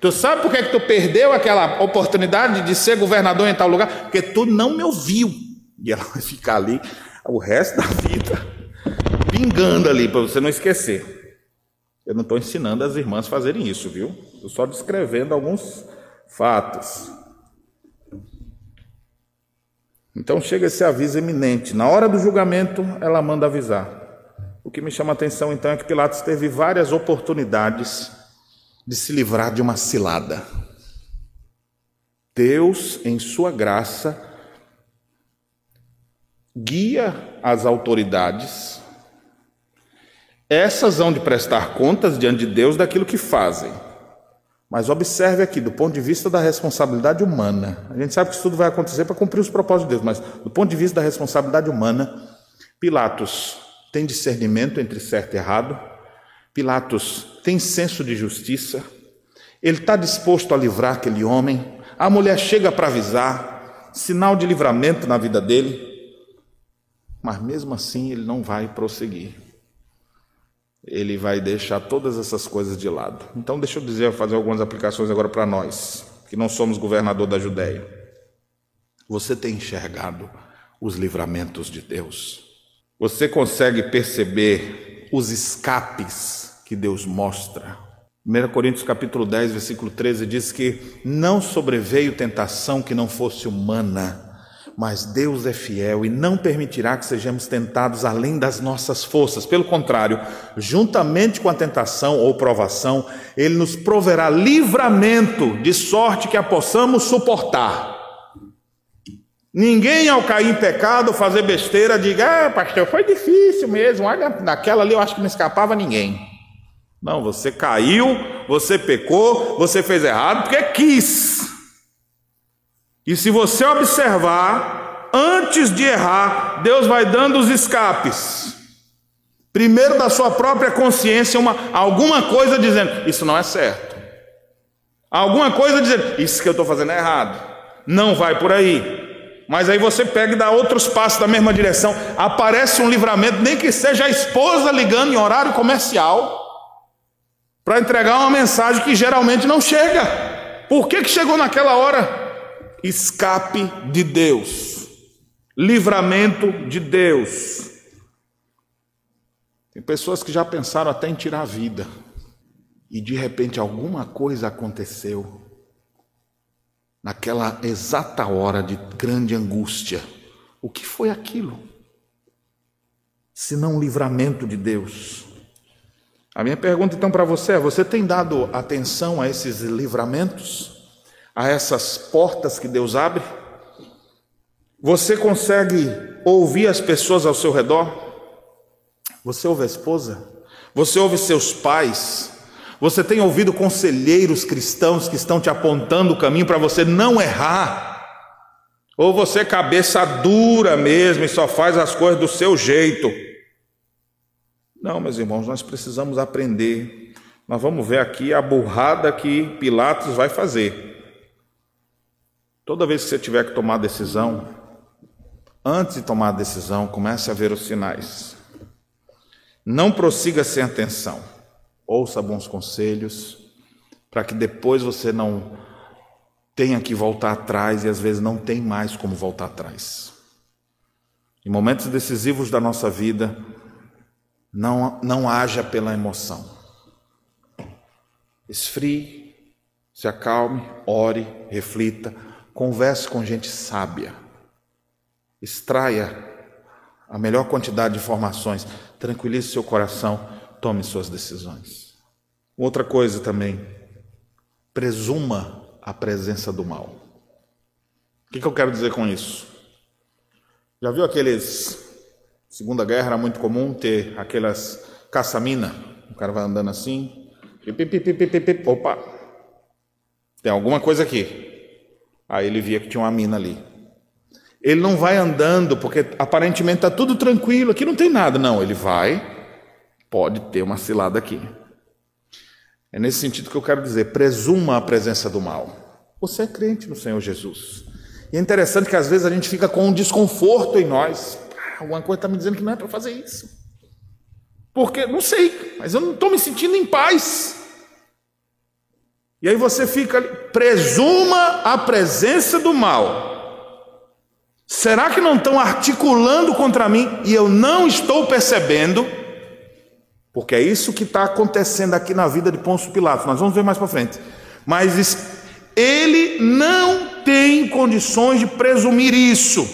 Tu sabe por que, que tu perdeu aquela oportunidade de ser governador em tal lugar? Porque tu não me ouviu. E ela vai ficar ali o resto da vida, pingando ali, para você não esquecer. Eu não estou ensinando as irmãs a fazerem isso, viu? Estou só descrevendo alguns fatos. Então chega esse aviso eminente. Na hora do julgamento, ela manda avisar. O que me chama a atenção então é que Pilatos teve várias oportunidades de se livrar de uma cilada. Deus, em sua graça, guia as autoridades. Essas hão de prestar contas diante de Deus daquilo que fazem. Mas observe aqui, do ponto de vista da responsabilidade humana, a gente sabe que isso tudo vai acontecer para cumprir os propósitos de Deus, mas do ponto de vista da responsabilidade humana, Pilatos tem discernimento entre certo e errado, Pilatos tem senso de justiça, ele está disposto a livrar aquele homem, a mulher chega para avisar, sinal de livramento na vida dele, mas mesmo assim ele não vai prosseguir ele vai deixar todas essas coisas de lado. Então, deixa eu dizer, fazer algumas aplicações agora para nós, que não somos governador da Judéia. Você tem enxergado os livramentos de Deus? Você consegue perceber os escapes que Deus mostra? 1 Coríntios capítulo 10, versículo 13 diz que não sobreveio tentação que não fosse humana, mas Deus é fiel e não permitirá que sejamos tentados além das nossas forças. Pelo contrário, juntamente com a tentação ou provação, Ele nos proverá livramento, de sorte que a possamos suportar. Ninguém, ao cair em pecado, fazer besteira, diga: Ah, pastor, foi difícil mesmo. Olha, naquela ali eu acho que não escapava ninguém. Não, você caiu, você pecou, você fez errado porque quis. E se você observar, antes de errar, Deus vai dando os escapes. Primeiro da sua própria consciência, uma, alguma coisa dizendo, isso não é certo. Alguma coisa dizendo, isso que eu estou fazendo é errado. Não vai por aí. Mas aí você pega e dá outros passos da mesma direção. Aparece um livramento, nem que seja a esposa ligando em horário comercial, para entregar uma mensagem que geralmente não chega. Por que, que chegou naquela hora? Escape de Deus, livramento de Deus. Tem pessoas que já pensaram até em tirar a vida, e de repente alguma coisa aconteceu, naquela exata hora de grande angústia. O que foi aquilo? Se não livramento de Deus. A minha pergunta então para você é: você tem dado atenção a esses livramentos? A essas portas que Deus abre? Você consegue ouvir as pessoas ao seu redor? Você ouve a esposa? Você ouve seus pais? Você tem ouvido conselheiros cristãos que estão te apontando o caminho para você não errar? Ou você é cabeça dura mesmo e só faz as coisas do seu jeito? Não, meus irmãos, nós precisamos aprender. Nós vamos ver aqui a burrada que Pilatos vai fazer. Toda vez que você tiver que tomar decisão, antes de tomar a decisão, comece a ver os sinais. Não prossiga sem atenção. Ouça bons conselhos, para que depois você não tenha que voltar atrás e às vezes não tem mais como voltar atrás. Em momentos decisivos da nossa vida, não, não haja pela emoção. Esfrie, se acalme, ore, reflita, Converse com gente sábia. Extraia a melhor quantidade de informações. Tranquilize seu coração. Tome suas decisões. Outra coisa também. Presuma a presença do mal. O que, eu quero dizer com isso? Já viu aqueles. Segunda Guerra era muito comum ter aquelas caça-mina. O cara vai andando assim. Opa! Tem alguma coisa aqui. Aí ele via que tinha uma mina ali. Ele não vai andando, porque aparentemente está tudo tranquilo, aqui não tem nada. Não, ele vai, pode ter uma cilada aqui. É nesse sentido que eu quero dizer: presuma a presença do mal. Você é crente no Senhor Jesus. E é interessante que às vezes a gente fica com um desconforto em nós. Ah, alguma coisa está me dizendo que não é para fazer isso. Porque, não sei, mas eu não estou me sentindo em paz. E aí você fica ali, presuma a presença do mal. Será que não estão articulando contra mim e eu não estou percebendo? Porque é isso que está acontecendo aqui na vida de Pôncio Pilatos. Nós vamos ver mais para frente. Mas ele não tem condições de presumir isso.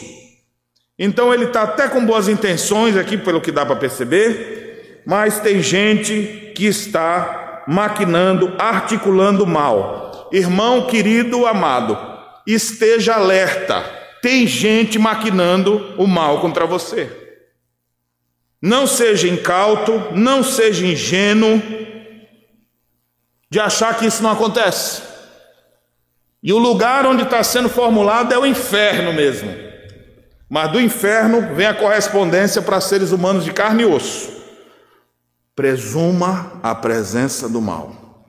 Então ele está até com boas intenções aqui, pelo que dá para perceber, mas tem gente que está maquinando, articulando mal. Irmão querido, amado, esteja alerta. Tem gente maquinando o mal contra você. Não seja incauto, não seja ingênuo de achar que isso não acontece. E o lugar onde está sendo formulado é o inferno mesmo. Mas do inferno vem a correspondência para seres humanos de carne e osso. Presuma a presença do mal.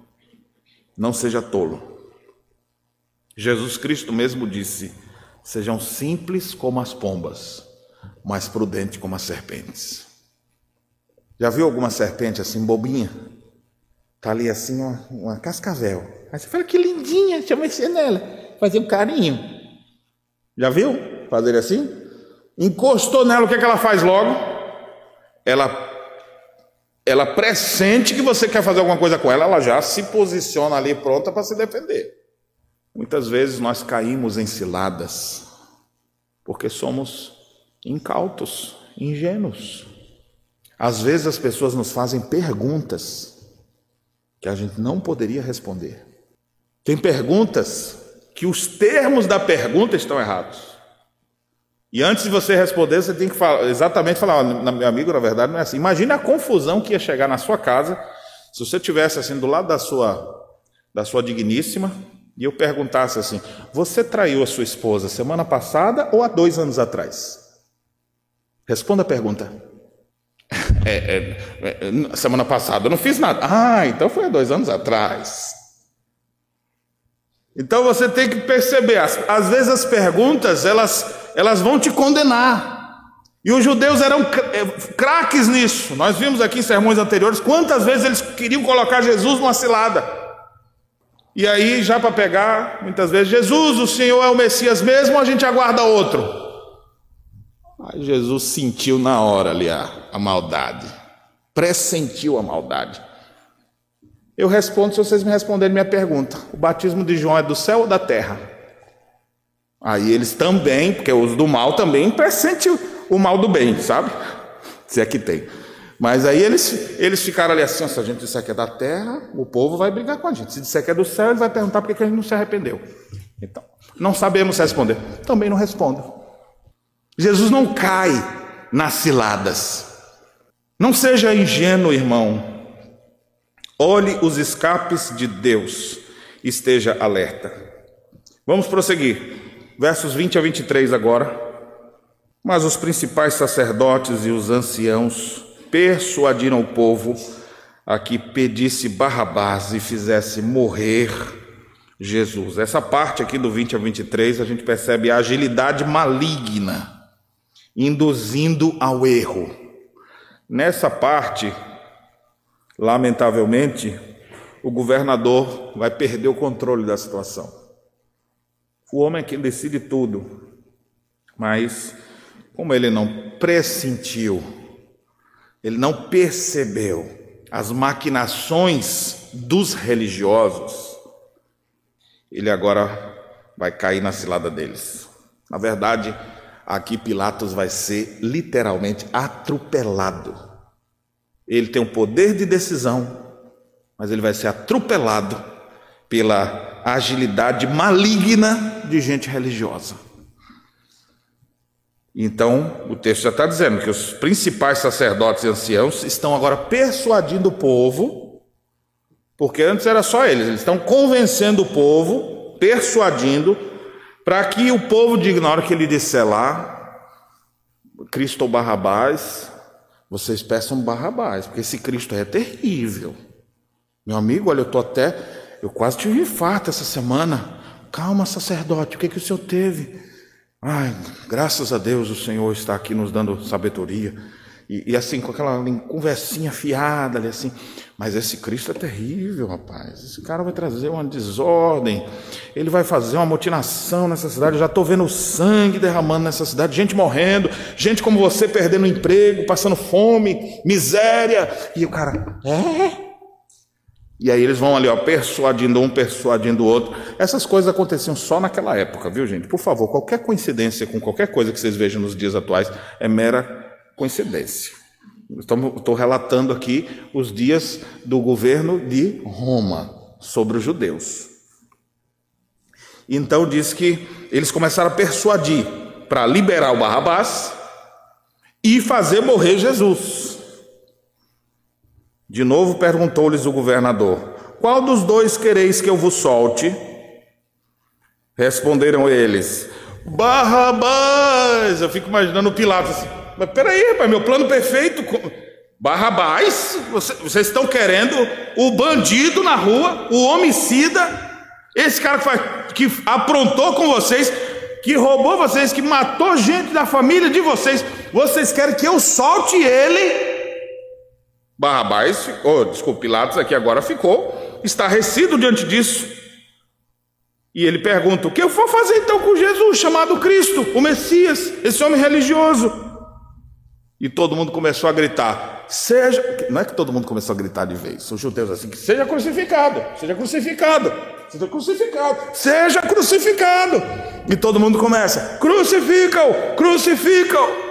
Não seja tolo. Jesus Cristo mesmo disse: Sejam simples como as pombas, mas prudentes como as serpentes. Já viu alguma serpente assim, bobinha? Tá ali assim, uma, uma cascavel. Aí você fala, que lindinha, deixa eu mexer nela. Fazer um carinho. Já viu? Fazer assim? Encostou nela, o que, é que ela faz logo? Ela ela pressente que você quer fazer alguma coisa com ela, ela já se posiciona ali pronta para se defender. Muitas vezes nós caímos em ciladas, porque somos incautos, ingênuos. Às vezes as pessoas nos fazem perguntas que a gente não poderia responder. Tem perguntas que os termos da pergunta estão errados. E antes de você responder, você tem que falar, exatamente falar, meu amigo, na verdade não é assim. Imagine a confusão que ia chegar na sua casa se você tivesse assim do lado da sua da sua digníssima e eu perguntasse assim: Você traiu a sua esposa semana passada ou há dois anos atrás? Responda a pergunta. É, é, é, semana passada eu não fiz nada. Ah, então foi há dois anos atrás. Então você tem que perceber, às, às vezes as perguntas elas, elas vão te condenar. E os judeus eram é, craques nisso. Nós vimos aqui em sermões anteriores quantas vezes eles queriam colocar Jesus numa cilada. E aí, já para pegar, muitas vezes, Jesus, o Senhor é o Messias mesmo, a gente aguarda outro? Aí Jesus sentiu na hora ali a, a maldade, pressentiu a maldade. Eu respondo se vocês me responderem minha pergunta: o batismo de João é do céu ou da terra? Aí eles também, porque os do mal também pressentem o mal do bem, sabe? Se é que tem. Mas aí eles, eles ficaram ali assim: se a gente disser que é da terra, o povo vai brigar com a gente. Se disser que é do céu, ele vai perguntar por que a gente não se arrependeu. Então, não sabemos responder. Também não respondo. Jesus não cai nas ciladas. Não seja ingênuo, irmão. Olhe os escapes de Deus. Esteja alerta. Vamos prosseguir. Versos 20 a 23 agora. Mas os principais sacerdotes e os anciãos persuadiram o povo a que pedisse Barrabás e fizesse morrer Jesus. Essa parte aqui do 20 a 23 a gente percebe a agilidade maligna induzindo ao erro. Nessa parte, lamentavelmente, o governador vai perder o controle da situação. O homem é quem decide tudo, mas como ele não pressentiu, ele não percebeu as maquinações dos religiosos, ele agora vai cair na cilada deles. Na verdade, aqui Pilatos vai ser literalmente atropelado. Ele tem um poder de decisão, mas ele vai ser atropelado pela agilidade maligna de gente religiosa. Então, o texto já está dizendo que os principais sacerdotes e anciãos estão agora persuadindo o povo, porque antes era só eles, eles estão convencendo o povo, persuadindo para que o povo diga, na hora que ele disser lá, Cristo ou Barrabás, vocês peçam Barrabás, porque esse Cristo é terrível. Meu amigo, olha, eu estou até, eu quase tive infarto essa semana. Calma, sacerdote, o que, que o senhor teve? Ai, graças a Deus o Senhor está aqui nos dando sabedoria. e, e, assim, com aquela conversinha fiada ali, assim. Mas esse Cristo é terrível, rapaz. Esse cara vai trazer uma desordem. Ele vai fazer uma mutinação nessa cidade. Eu já estou vendo sangue derramando nessa cidade, gente morrendo, gente como você perdendo emprego, passando fome, miséria. E o cara, é? E aí eles vão ali, ó, persuadindo um, persuadindo o outro. Essas coisas aconteciam só naquela época, viu, gente? Por favor, qualquer coincidência com qualquer coisa que vocês vejam nos dias atuais é mera coincidência. Estou relatando aqui os dias do governo de Roma sobre os judeus. Então diz que eles começaram a persuadir para liberar o Barrabás e fazer morrer Jesus. De novo perguntou-lhes o governador: Qual dos dois quereis que eu vos solte? Responderam eles: Barrabás. Eu fico imaginando Pilatos assim. Mas peraí, rapaz, meu plano perfeito. Barrabás, vocês estão querendo o bandido na rua, o homicida, esse cara que, faz, que aprontou com vocês, que roubou vocês, que matou gente da família de vocês, vocês querem que eu solte ele? Barrabás, oh, desculpe, Pilatos aqui agora ficou estarrecido diante disso. E ele pergunta: O que eu vou fazer então com Jesus, chamado Cristo, o Messias, esse homem religioso? E todo mundo começou a gritar: seja. Não é que todo mundo começou a gritar de vez, os judeus assim: seja crucificado, seja crucificado, seja crucificado, seja crucificado. E todo mundo começa: crucificam, crucificam.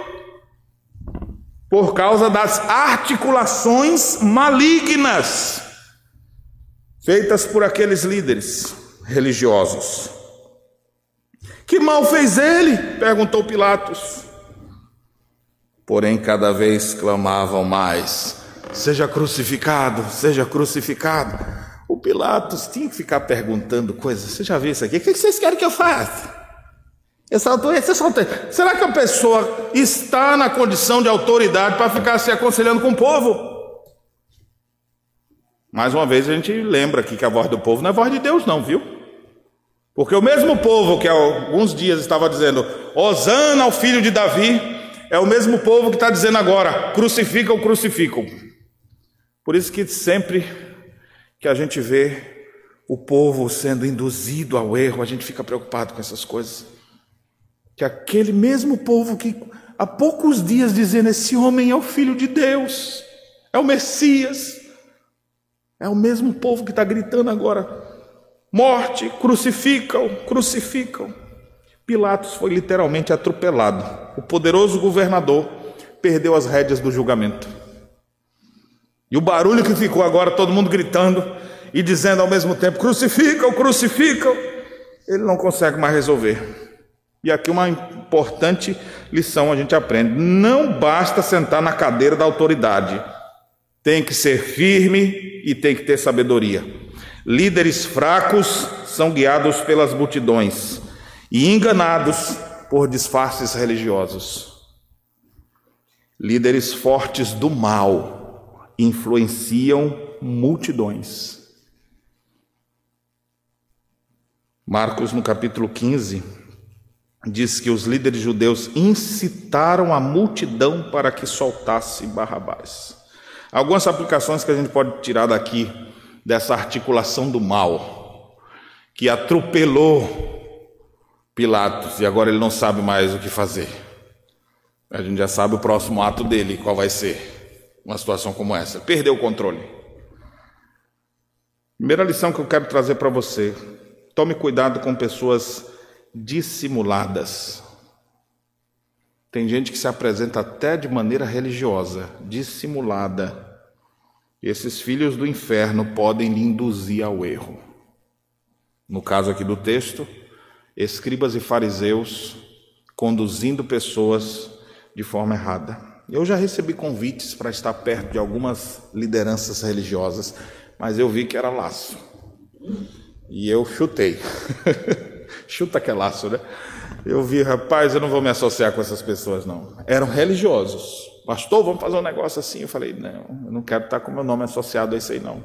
Por causa das articulações malignas feitas por aqueles líderes religiosos. Que mal fez ele? perguntou Pilatos. Porém, cada vez clamavam mais: seja crucificado, seja crucificado. O Pilatos tinha que ficar perguntando coisas. Você já viu isso aqui? O que vocês querem que eu faça? Essa autoridade, será que a pessoa está na condição de autoridade para ficar se aconselhando com o povo? Mais uma vez a gente lembra aqui que a voz do povo não é voz de Deus, não, viu? Porque o mesmo povo que há alguns dias estava dizendo: Hosana ao filho de Davi, é o mesmo povo que está dizendo agora: crucificam, crucificam. Por isso que sempre que a gente vê o povo sendo induzido ao erro, a gente fica preocupado com essas coisas. Que aquele mesmo povo que há poucos dias dizendo: esse homem é o filho de Deus, é o Messias, é o mesmo povo que está gritando agora: morte, crucificam, crucificam. Pilatos foi literalmente atropelado. O poderoso governador perdeu as rédeas do julgamento. E o barulho que ficou agora, todo mundo gritando e dizendo ao mesmo tempo: crucificam, crucificam, ele não consegue mais resolver. E aqui uma importante lição a gente aprende: não basta sentar na cadeira da autoridade, tem que ser firme e tem que ter sabedoria. Líderes fracos são guiados pelas multidões e enganados por disfarces religiosos. Líderes fortes do mal influenciam multidões. Marcos, no capítulo 15, diz que os líderes judeus incitaram a multidão para que soltasse Barrabás. Algumas aplicações que a gente pode tirar daqui, dessa articulação do mal, que atropelou Pilatos e agora ele não sabe mais o que fazer. A gente já sabe o próximo ato dele, qual vai ser. Uma situação como essa. Perdeu o controle. Primeira lição que eu quero trazer para você: tome cuidado com pessoas dissimuladas. Tem gente que se apresenta até de maneira religiosa, dissimulada. Esses filhos do inferno podem lhe induzir ao erro. No caso aqui do texto, escribas e fariseus conduzindo pessoas de forma errada. Eu já recebi convites para estar perto de algumas lideranças religiosas, mas eu vi que era laço. E eu chutei. Chuta que é laço, né? Eu vi, rapaz, eu não vou me associar com essas pessoas, não. Eram religiosos. Pastor, vamos fazer um negócio assim. Eu falei, não, eu não quero estar com meu nome associado a isso aí, não.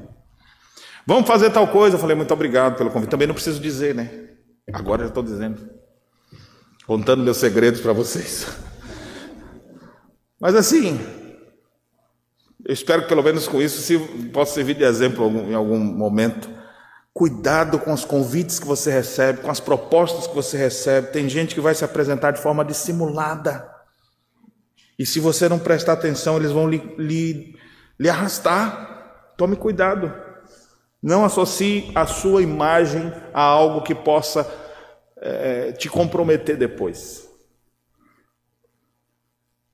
Vamos fazer tal coisa. Eu falei, muito obrigado pelo convite. Também não preciso dizer, né? Agora já estou dizendo, contando meus segredos para vocês. Mas assim, Eu espero que pelo menos com isso se possa servir de exemplo em algum momento. Cuidado com os convites que você recebe, com as propostas que você recebe. Tem gente que vai se apresentar de forma dissimulada. E se você não prestar atenção, eles vão lhe, lhe, lhe arrastar. Tome cuidado. Não associe a sua imagem a algo que possa é, te comprometer depois.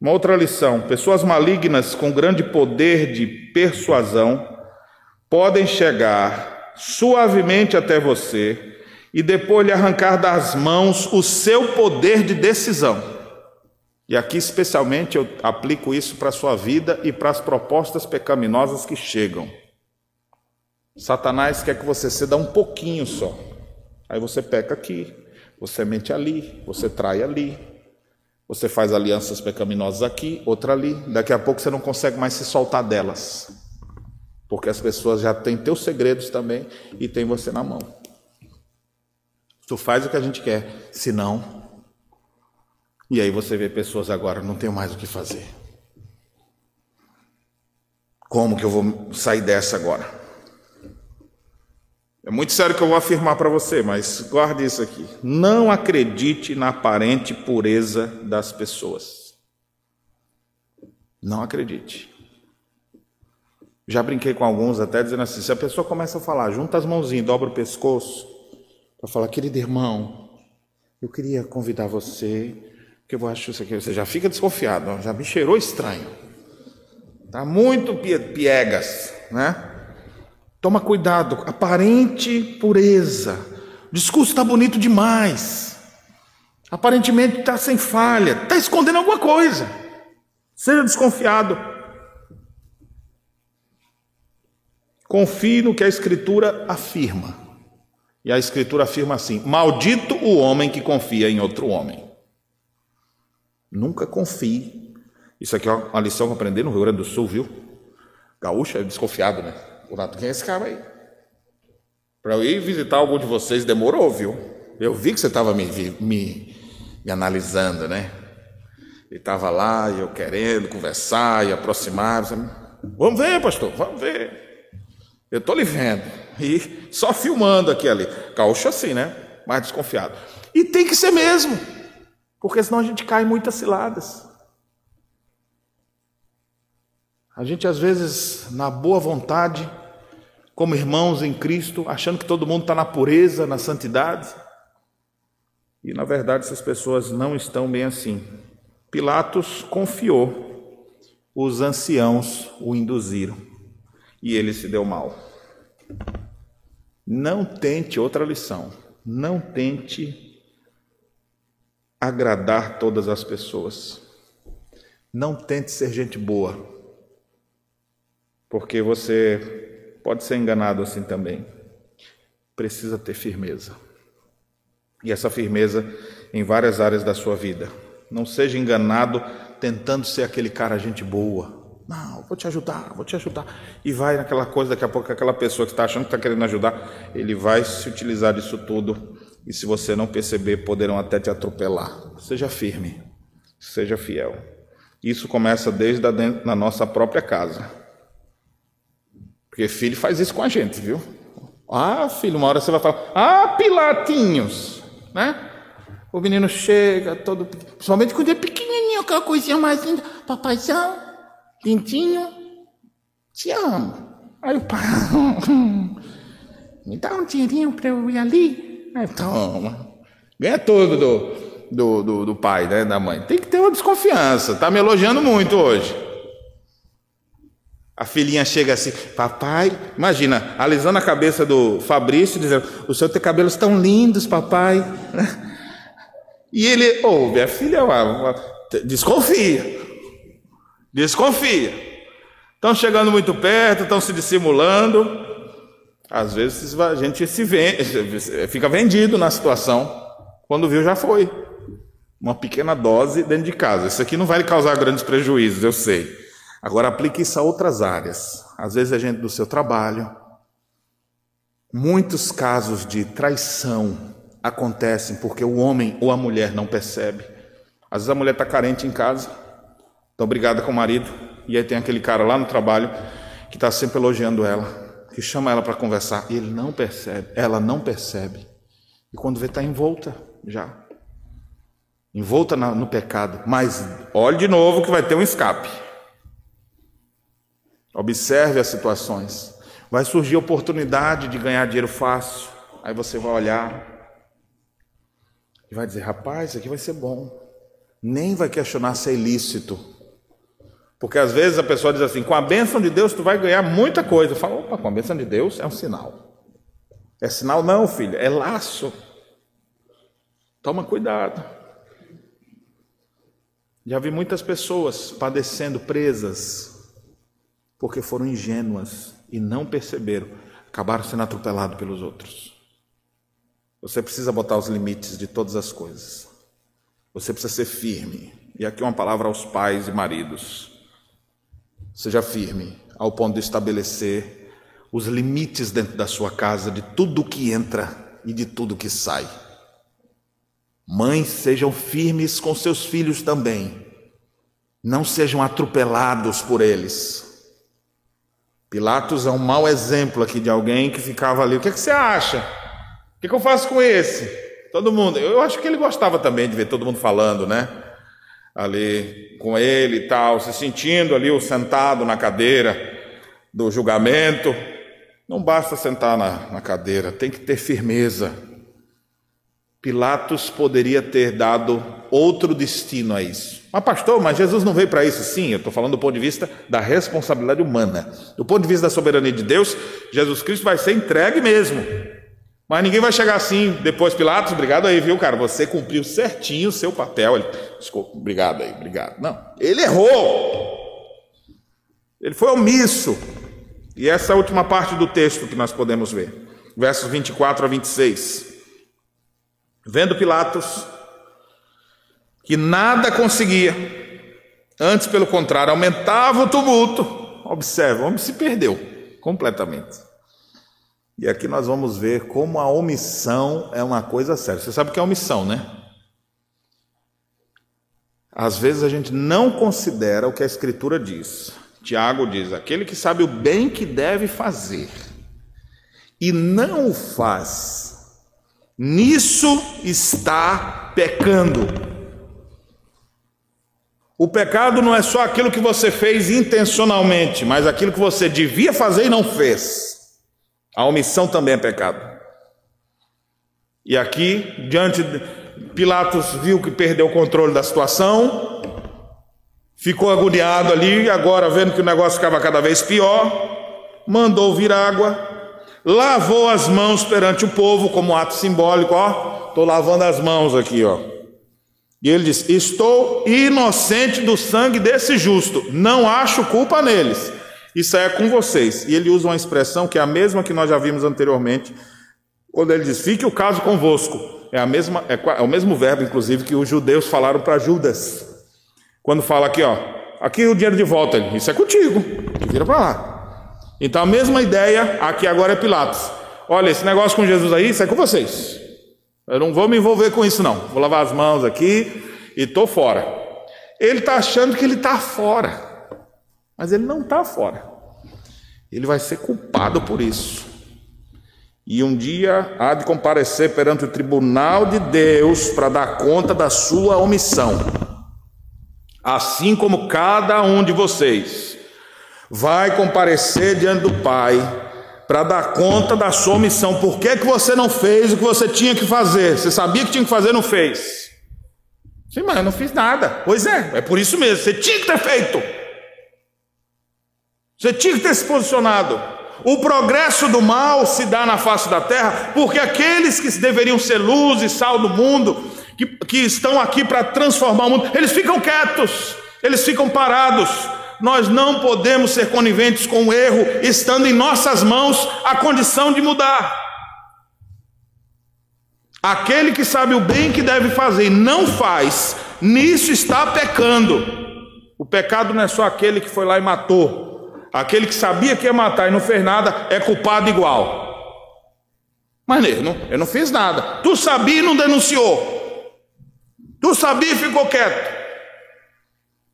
Uma outra lição: pessoas malignas com grande poder de persuasão podem chegar suavemente até você e depois lhe arrancar das mãos o seu poder de decisão. E aqui, especialmente, eu aplico isso para a sua vida e para as propostas pecaminosas que chegam. Satanás quer que você ceda um pouquinho só. Aí você peca aqui, você mente ali, você trai ali, você faz alianças pecaminosas aqui, outra ali. Daqui a pouco você não consegue mais se soltar delas porque as pessoas já têm teus segredos também e tem você na mão. Tu faz o que a gente quer, se não. E aí você vê pessoas agora, não tenho mais o que fazer. Como que eu vou sair dessa agora? É muito sério que eu vou afirmar para você, mas guarde isso aqui. Não acredite na aparente pureza das pessoas. Não acredite. Já brinquei com alguns até dizendo assim: se a pessoa começa a falar, junta as mãozinhas, dobra o pescoço, para falar, querido irmão, eu queria convidar você, porque eu acho isso aqui, você já fica desconfiado, já me cheirou estranho. Tá muito piegas, né? Toma cuidado, aparente pureza. O discurso está bonito demais. Aparentemente está sem falha, está escondendo alguma coisa. Seja desconfiado. Confie no que a Escritura afirma. E a Escritura afirma assim: Maldito o homem que confia em outro homem. Nunca confie. Isso aqui é uma lição que eu aprendi no Rio Grande do Sul, viu? Gaúcho é desconfiado, né? O Nato, quem é esse cara aí? Para eu ir visitar algum de vocês demorou, viu? Eu vi que você estava me, me, me analisando, né? Ele estava lá, e eu querendo conversar e aproximar. Vamos ver, pastor, vamos ver. Eu estou lhe vendo. E só filmando aqui ali. Gaúcho assim, né? Mais desconfiado. E tem que ser mesmo. Porque senão a gente cai em muitas ciladas. A gente, às vezes, na boa vontade, como irmãos em Cristo, achando que todo mundo está na pureza, na santidade. E, na verdade, essas pessoas não estão bem assim. Pilatos confiou, os anciãos o induziram e ele se deu mal. Não tente outra lição. Não tente agradar todas as pessoas. Não tente ser gente boa. Porque você pode ser enganado assim também. Precisa ter firmeza. E essa firmeza em várias áreas da sua vida. Não seja enganado tentando ser aquele cara gente boa não, vou te ajudar, vou te ajudar. E vai naquela coisa, daqui a pouco, aquela pessoa que está achando que está querendo ajudar, ele vai se utilizar disso tudo. E se você não perceber, poderão até te atropelar. Seja firme, seja fiel. Isso começa desde dentro, na nossa própria casa. Porque filho faz isso com a gente, viu? Ah, filho, uma hora você vai falar, ah, Pilatinhos, né? O menino chega todo, principalmente quando é pequenininho, aquela coisinha mais linda, papaizão, Pintinho, te amo. Aí o pai, me dá um dinheirinho para eu ir ali. Aí, toma. Ganha tudo do, do, do, do, pai, né, da mãe. Tem que ter uma desconfiança. Tá me elogiando muito hoje. A filhinha chega assim, papai, imagina, alisando a cabeça do Fabrício, dizendo: Os seus cabelos tão lindos, papai. E ele ouve, a filha desconfia. Desconfia. Estão chegando muito perto, estão se dissimulando. Às vezes a gente se vende, fica vendido na situação. Quando viu, já foi. Uma pequena dose dentro de casa. Isso aqui não vai lhe causar grandes prejuízos, eu sei. Agora aplique isso a outras áreas. Às vezes a gente do seu trabalho. Muitos casos de traição acontecem porque o homem ou a mulher não percebe. Às vezes a mulher está carente em casa, Estão brigada com o marido. E aí tem aquele cara lá no trabalho que está sempre elogiando ela, que chama ela para conversar, e ele não percebe, ela não percebe. E quando vê, está envolta já. Envolta no pecado. Mas olhe de novo que vai ter um escape. Observe as situações. Vai surgir oportunidade de ganhar dinheiro fácil. Aí você vai olhar e vai dizer: rapaz, isso aqui vai ser bom. Nem vai questionar se é ilícito. Porque às vezes a pessoa diz assim: com a bênção de Deus tu vai ganhar muita coisa. Fala, opa, com a bênção de Deus é um sinal. É sinal, não, filho, é laço. Toma cuidado. Já vi muitas pessoas padecendo presas porque foram ingênuas e não perceberam, acabaram sendo atropelados pelos outros. Você precisa botar os limites de todas as coisas. Você precisa ser firme. E aqui uma palavra aos pais e maridos. Seja firme ao ponto de estabelecer os limites dentro da sua casa de tudo que entra e de tudo que sai. Mães, sejam firmes com seus filhos também. Não sejam atropelados por eles. Pilatos é um mau exemplo aqui de alguém que ficava ali. O que, é que você acha? O que, é que eu faço com esse? Todo mundo. Eu acho que ele gostava também de ver todo mundo falando, né? Ali com ele e tal, se sentindo ali sentado na cadeira do julgamento. Não basta sentar na, na cadeira, tem que ter firmeza. Pilatos poderia ter dado outro destino a isso. Mas, pastor, mas Jesus não veio para isso? Sim, eu estou falando do ponto de vista da responsabilidade humana. Do ponto de vista da soberania de Deus, Jesus Cristo vai ser entregue mesmo. Mas ninguém vai chegar assim, depois Pilatos, obrigado aí, viu, cara? Você cumpriu certinho o seu papel. Ele, desculpa, obrigado aí, obrigado. Não, ele errou. Ele foi omisso. E essa é a última parte do texto que nós podemos ver, versos 24 a 26. Vendo Pilatos que nada conseguia, antes, pelo contrário, aumentava o tumulto. Observa, o homem se perdeu completamente. E aqui nós vamos ver como a omissão é uma coisa séria. Você sabe o que é omissão, né? Às vezes a gente não considera o que a Escritura diz. Tiago diz: aquele que sabe o bem que deve fazer e não o faz, Nisso está pecando. O pecado não é só aquilo que você fez intencionalmente, mas aquilo que você devia fazer e não fez. A omissão também é pecado. E aqui, diante de Pilatos viu que perdeu o controle da situação, ficou agoniado ali, agora vendo que o negócio ficava cada vez pior, mandou vir água, lavou as mãos perante o povo como ato simbólico, ó, estou lavando as mãos aqui, ó. E ele diz: Estou inocente do sangue desse justo, não acho culpa neles. Isso é com vocês. E ele usa uma expressão que é a mesma que nós já vimos anteriormente, quando ele diz: Fique o caso convosco. É, a mesma, é, é o mesmo verbo, inclusive, que os judeus falaram para Judas. Quando fala aqui, ó, aqui o dinheiro de volta, isso é contigo, vira para lá. Então a mesma ideia aqui agora é Pilatos. Olha, esse negócio com Jesus aí, isso é com vocês. Eu não vou me envolver com isso, não. Vou lavar as mãos aqui e estou fora. Ele está achando que ele está fora, mas ele não está fora. Ele vai ser culpado por isso. E um dia há de comparecer perante o tribunal de Deus para dar conta da sua omissão. Assim como cada um de vocês vai comparecer diante do Pai para dar conta da sua missão. Por que, que você não fez o que você tinha que fazer? Você sabia que tinha que fazer, não fez. Sim, mas eu não fiz nada. Pois é, é por isso mesmo. Você tinha que ter feito. Você tinha que ter se posicionado. O progresso do mal se dá na face da terra porque aqueles que deveriam ser luz e sal do mundo, que, que estão aqui para transformar o mundo, eles ficam quietos, eles ficam parados, nós não podemos ser coniventes com o erro, estando em nossas mãos a condição de mudar. Aquele que sabe o bem que deve fazer e não faz, nisso está pecando. O pecado não é só aquele que foi lá e matou. Aquele que sabia que ia matar e não fez nada é culpado igual. Mas eu não, eu não fiz nada. Tu sabia e não denunciou. Tu sabia e ficou quieto.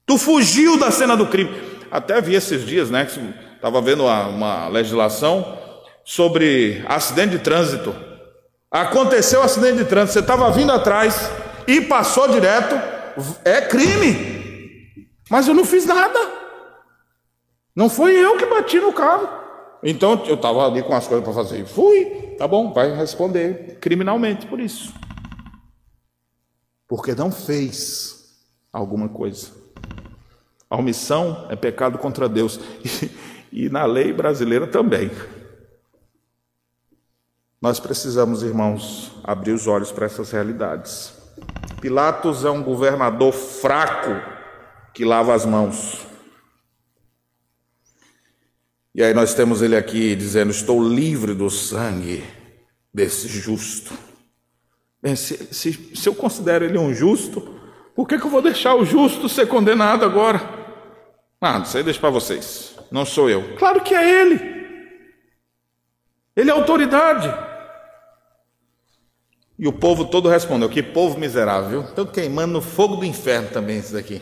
Tu fugiu da cena do crime. até vi esses dias, né? Estava vendo uma, uma legislação sobre acidente de trânsito. Aconteceu um acidente de trânsito, você estava vindo atrás e passou direto, é crime. Mas eu não fiz nada. Não foi eu que bati no carro. Então eu estava ali com as coisas para fazer. Fui, tá bom, vai responder criminalmente por isso. Porque não fez alguma coisa. A omissão é pecado contra Deus. E, e na lei brasileira também. Nós precisamos, irmãos, abrir os olhos para essas realidades. Pilatos é um governador fraco que lava as mãos. E aí nós temos ele aqui dizendo: Estou livre do sangue desse justo. Bem, se, se, se eu considero ele um justo, por que, que eu vou deixar o justo ser condenado agora? Ah, isso aí deixa para vocês. Não sou eu. Claro que é ele. Ele é autoridade. E o povo todo respondeu: Que povo miserável. Estão queimando no fogo do inferno também, isso daqui.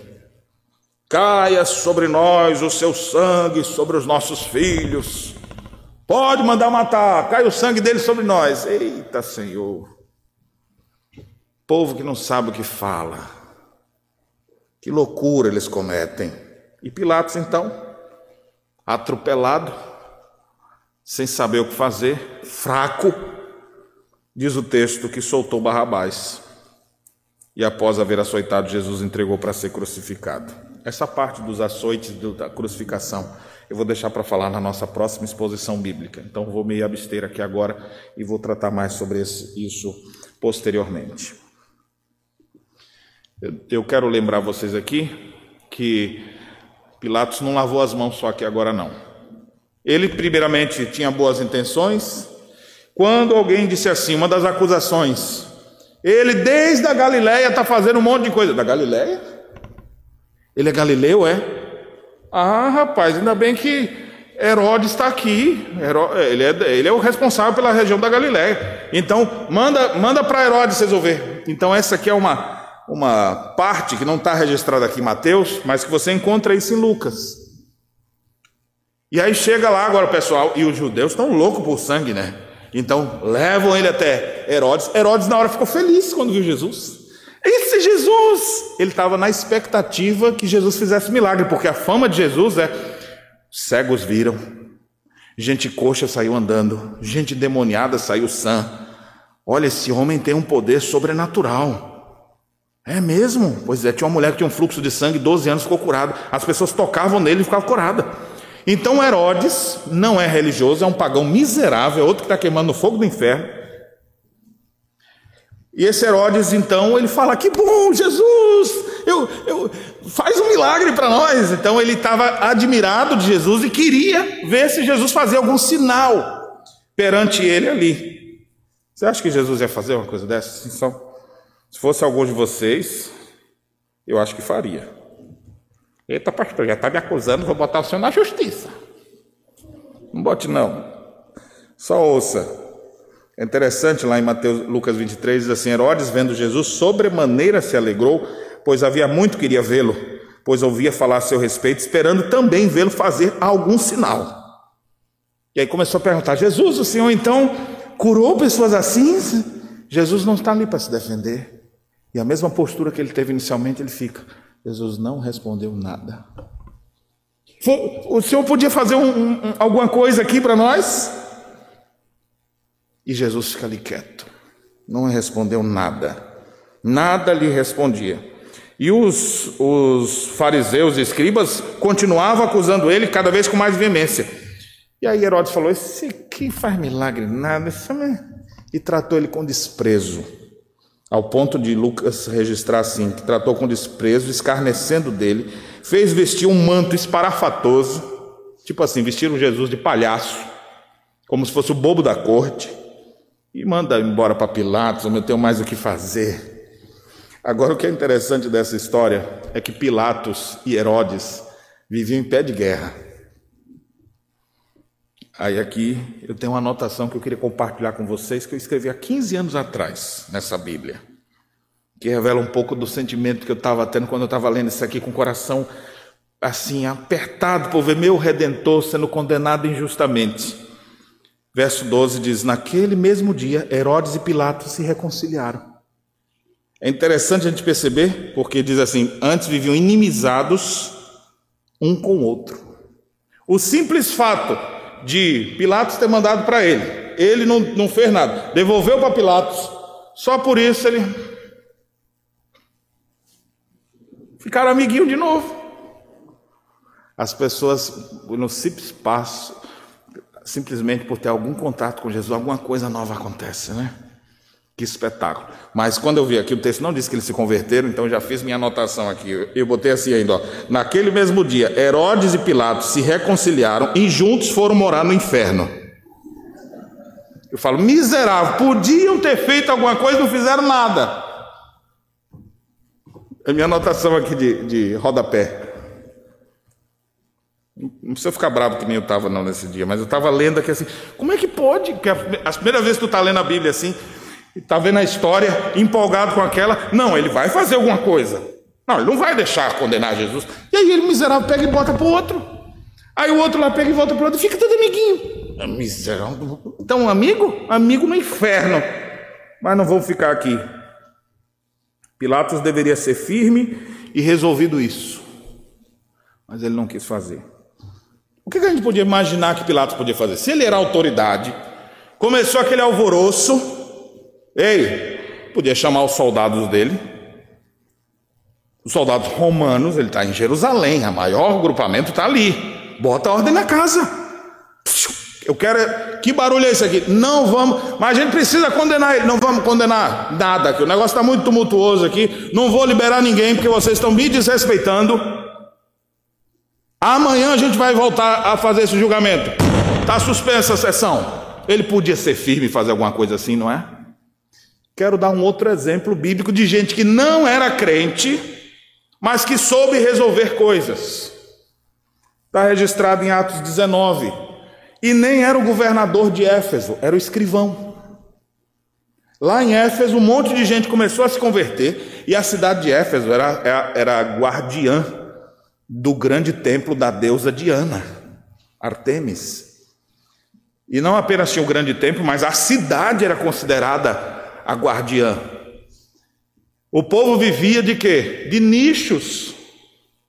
Caia sobre nós o seu sangue, sobre os nossos filhos. Pode mandar matar, cai o sangue dele sobre nós. Eita, Senhor. Povo que não sabe o que fala. Que loucura eles cometem. E Pilatos, então, atropelado, sem saber o que fazer, fraco, diz o texto que soltou Barrabás. E após haver açoitado, Jesus entregou para ser crucificado. Essa parte dos açoites da crucificação eu vou deixar para falar na nossa próxima exposição bíblica. Então vou me abster aqui agora e vou tratar mais sobre isso posteriormente. Eu quero lembrar vocês aqui que Pilatos não lavou as mãos só aqui agora não. Ele primeiramente tinha boas intenções. Quando alguém disse assim, uma das acusações, ele desde a Galiléia está fazendo um monte de coisa. Da Galiléia? Ele é galileu, é? Ah, rapaz, ainda bem que Herodes está aqui. Ele é, ele é o responsável pela região da Galiléia. Então, manda, manda para Herodes resolver. Então, essa aqui é uma, uma parte que não está registrada aqui em Mateus, mas que você encontra isso em Lucas. E aí chega lá agora, pessoal, e os judeus estão loucos por sangue, né? Então levam ele até Herodes. Herodes, na hora, ficou feliz quando viu Jesus. Esse Jesus! Ele estava na expectativa que Jesus fizesse milagre, porque a fama de Jesus é: cegos viram, gente coxa saiu andando, gente demoniada saiu sã. Olha, esse homem tem um poder sobrenatural. É mesmo? Pois é, tinha uma mulher que tinha um fluxo de sangue, 12 anos, ficou curada. As pessoas tocavam nele e ficavam curadas. Então Herodes não é religioso, é um pagão miserável, é outro que está queimando no fogo do inferno. E esse Herodes, então, ele fala: Que bom, Jesus, eu, eu, faz um milagre para nós. Então, ele estava admirado de Jesus e queria ver se Jesus fazia algum sinal perante ele ali. Você acha que Jesus ia fazer uma coisa dessa? Se fosse algum de vocês, eu acho que faria. Eita, pastor, já está me acusando, vou botar o senhor na justiça. Não bote, não. Só ouça. É interessante lá em Mateus, Lucas 23, diz assim: Herodes, vendo Jesus, sobremaneira se alegrou, pois havia muito que queria vê-lo, pois ouvia falar a seu respeito, esperando também vê-lo fazer algum sinal. E aí começou a perguntar: Jesus, o Senhor então curou pessoas assim? Jesus não está ali para se defender. E a mesma postura que ele teve inicialmente, ele fica. Jesus não respondeu nada. O Senhor podia fazer um, um, alguma coisa aqui para nós? E Jesus fica ali quieto, não respondeu nada, nada lhe respondia. E os, os fariseus e escribas continuavam acusando ele cada vez com mais veemência. E aí Herodes falou: Esse aqui faz milagre nada, e tratou ele com desprezo, ao ponto de Lucas registrar assim: que tratou com desprezo, escarnecendo dele, fez vestir um manto esparafatoso, tipo assim, vestiram Jesus de palhaço, como se fosse o bobo da corte e manda embora para Pilatos, eu tenho mais o que fazer. Agora, o que é interessante dessa história é que Pilatos e Herodes viviam em pé de guerra. Aí aqui eu tenho uma anotação que eu queria compartilhar com vocês que eu escrevi há 15 anos atrás nessa Bíblia, que revela um pouco do sentimento que eu estava tendo quando eu estava lendo isso aqui com o coração assim, apertado por ver meu redentor sendo condenado injustamente. Verso 12 diz: Naquele mesmo dia, Herodes e Pilatos se reconciliaram. É interessante a gente perceber, porque diz assim: antes viviam inimizados um com o outro. O simples fato de Pilatos ter mandado para ele, ele não, não fez nada, devolveu para Pilatos, só por isso ele. Ficaram amiguinho de novo. As pessoas no simples passo, simplesmente por ter algum contato com Jesus, alguma coisa nova acontece, né? Que espetáculo. Mas quando eu vi aqui, o texto não disse que eles se converteram, então já fiz minha anotação aqui. Eu botei assim ainda, ó. Naquele mesmo dia, Herodes e Pilatos se reconciliaram e juntos foram morar no inferno. Eu falo, miserável, podiam ter feito alguma coisa, não fizeram nada. É minha anotação aqui de, de rodapé. Não precisa ficar bravo que nem eu estava não nesse dia, mas eu estava lendo aqui assim, como é que pode? Que as primeiras vezes que tu está lendo a Bíblia assim, está vendo a história, empolgado com aquela. Não, ele vai fazer alguma coisa. Não, ele não vai deixar condenar Jesus. E aí ele, miserável, pega e bota para o outro. Aí o outro lá pega e volta para o outro fica todo amiguinho. É miserável. Então, amigo? Amigo no inferno. Mas não vou ficar aqui. Pilatos deveria ser firme e resolvido isso. Mas ele não quis fazer. O que a gente podia imaginar que Pilatos podia fazer? Se ele era autoridade, começou aquele alvoroço, Ei, podia chamar os soldados dele. Os soldados romanos, ele está em Jerusalém, a maior grupamento está ali. Bota ordem na casa. Eu quero. Que barulho é esse aqui? Não vamos. Mas a gente precisa condenar ele. Não vamos condenar nada, que o negócio está muito tumultuoso aqui. Não vou liberar ninguém, porque vocês estão me desrespeitando. Amanhã a gente vai voltar a fazer esse julgamento. Está suspensa a sessão. Ele podia ser firme e fazer alguma coisa assim, não é? Quero dar um outro exemplo bíblico de gente que não era crente, mas que soube resolver coisas. Está registrado em Atos 19. E nem era o governador de Éfeso, era o escrivão. Lá em Éfeso, um monte de gente começou a se converter, e a cidade de Éfeso era, era, era guardiã do grande templo da deusa Diana, Artemis. E não apenas tinha o grande templo, mas a cidade era considerada a guardiã. O povo vivia de quê? De nichos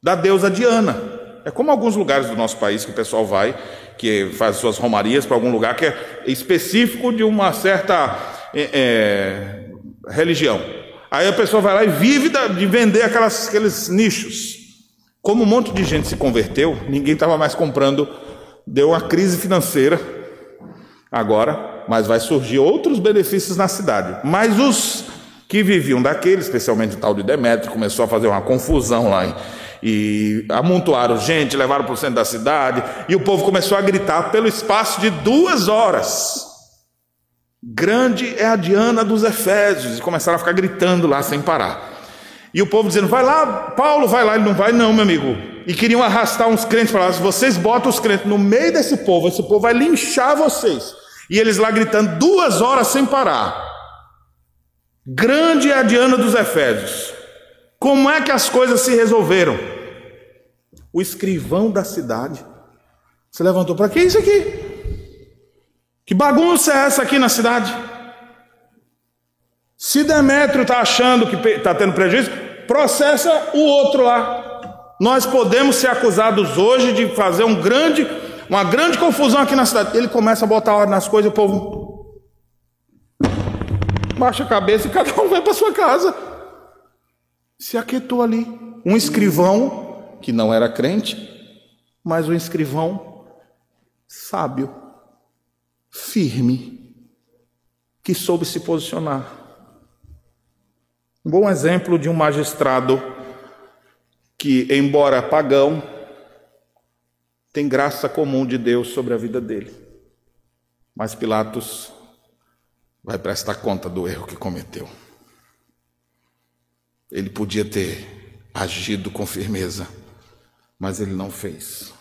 da deusa Diana. É como alguns lugares do nosso país que o pessoal vai, que faz suas romarias para algum lugar que é específico de uma certa é, é, religião. Aí a pessoa vai lá e vive de vender aquelas, aqueles nichos. Como um monte de gente se converteu, ninguém estava mais comprando, deu uma crise financeira agora mas vai surgir outros benefícios na cidade. Mas os que viviam daquele, especialmente o tal de Demétrio, começou a fazer uma confusão lá. E amontoaram gente, levaram para o centro da cidade, e o povo começou a gritar pelo espaço de duas horas. Grande é a Diana dos Efésios, e começaram a ficar gritando lá sem parar. E o povo dizendo: vai lá, Paulo, vai lá. Ele não vai, não, meu amigo. E queriam arrastar uns crentes para lá. Vocês botam os crentes no meio desse povo, esse povo vai linchar vocês. E eles lá gritando duas horas sem parar. Grande é a Diana dos Efésios. Como é que as coisas se resolveram? O escrivão da cidade se levantou: para que isso aqui? Que bagunça é essa aqui na cidade? Se Demétrio está achando que está tendo prejuízo, processa o outro lá. Nós podemos ser acusados hoje de fazer um grande uma grande confusão aqui na cidade. Ele começa a botar ordem nas coisas, o povo baixa a cabeça e cada um vai para sua casa. Se aquietou ali. Um escrivão, que não era crente, mas um escrivão sábio, firme, que soube se posicionar. Um bom exemplo de um magistrado que, embora pagão, tem graça comum de Deus sobre a vida dele. Mas Pilatos vai prestar conta do erro que cometeu. Ele podia ter agido com firmeza, mas ele não fez.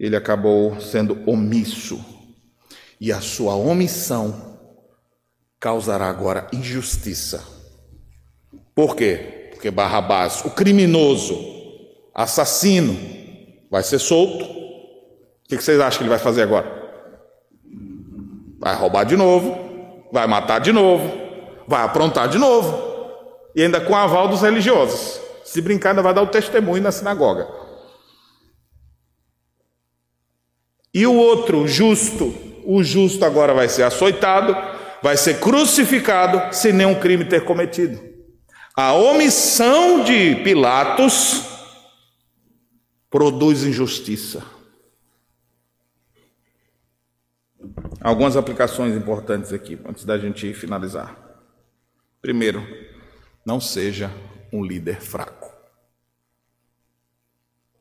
Ele acabou sendo omisso, e a sua omissão causará agora injustiça. Por quê? Porque Barrabás, o criminoso, assassino, vai ser solto. O que vocês acham que ele vai fazer agora? Vai roubar de novo, vai matar de novo, vai aprontar de novo, e ainda com aval dos religiosos. Se brincar, ainda vai dar o testemunho na sinagoga. E o outro, justo, o justo agora vai ser açoitado, vai ser crucificado sem nenhum crime ter cometido. A omissão de Pilatos produz injustiça. Algumas aplicações importantes aqui, antes da gente finalizar. Primeiro, não seja um líder fraco.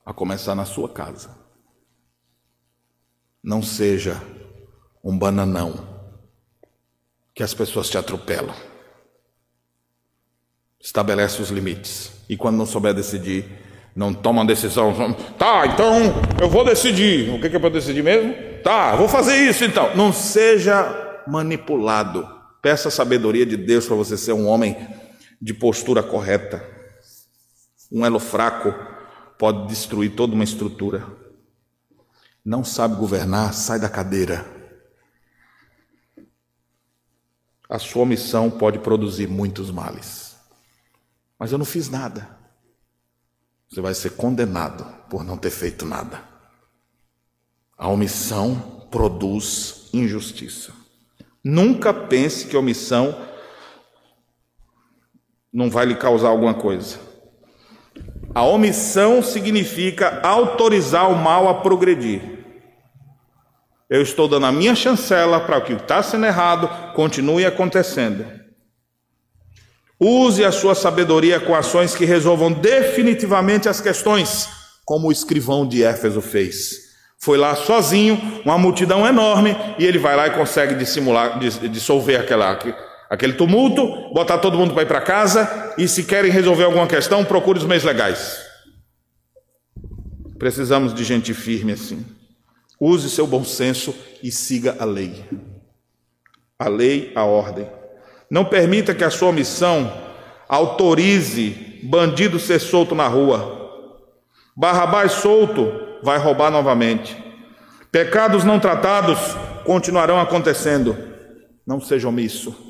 A começar na sua casa. Não seja um bananão que as pessoas te atropelam. Estabelece os limites. E quando não souber decidir, não toma uma decisão. Tá, então eu vou decidir. O que é para decidir mesmo? Tá, vou fazer isso então. Não seja manipulado. Peça a sabedoria de Deus para você ser um homem de postura correta. Um elo fraco pode destruir toda uma estrutura. Não sabe governar, sai da cadeira. A sua missão pode produzir muitos males. Mas eu não fiz nada. Você vai ser condenado por não ter feito nada. A omissão produz injustiça. Nunca pense que a omissão não vai lhe causar alguma coisa. A omissão significa autorizar o mal a progredir. Eu estou dando a minha chancela para o que está sendo errado continue acontecendo. Use a sua sabedoria com ações que resolvam definitivamente as questões, como o escrivão de Éfeso fez. Foi lá sozinho, uma multidão enorme, e ele vai lá e consegue dissimular, dissolver aquela, aquele tumulto, botar todo mundo para ir para casa, e se querem resolver alguma questão, procure os meios legais. Precisamos de gente firme assim. Use seu bom senso e siga a lei. A lei, a ordem. Não permita que a sua missão autorize bandido ser solto na rua. Barrabás solto vai roubar novamente. Pecados não tratados continuarão acontecendo. Não seja omisso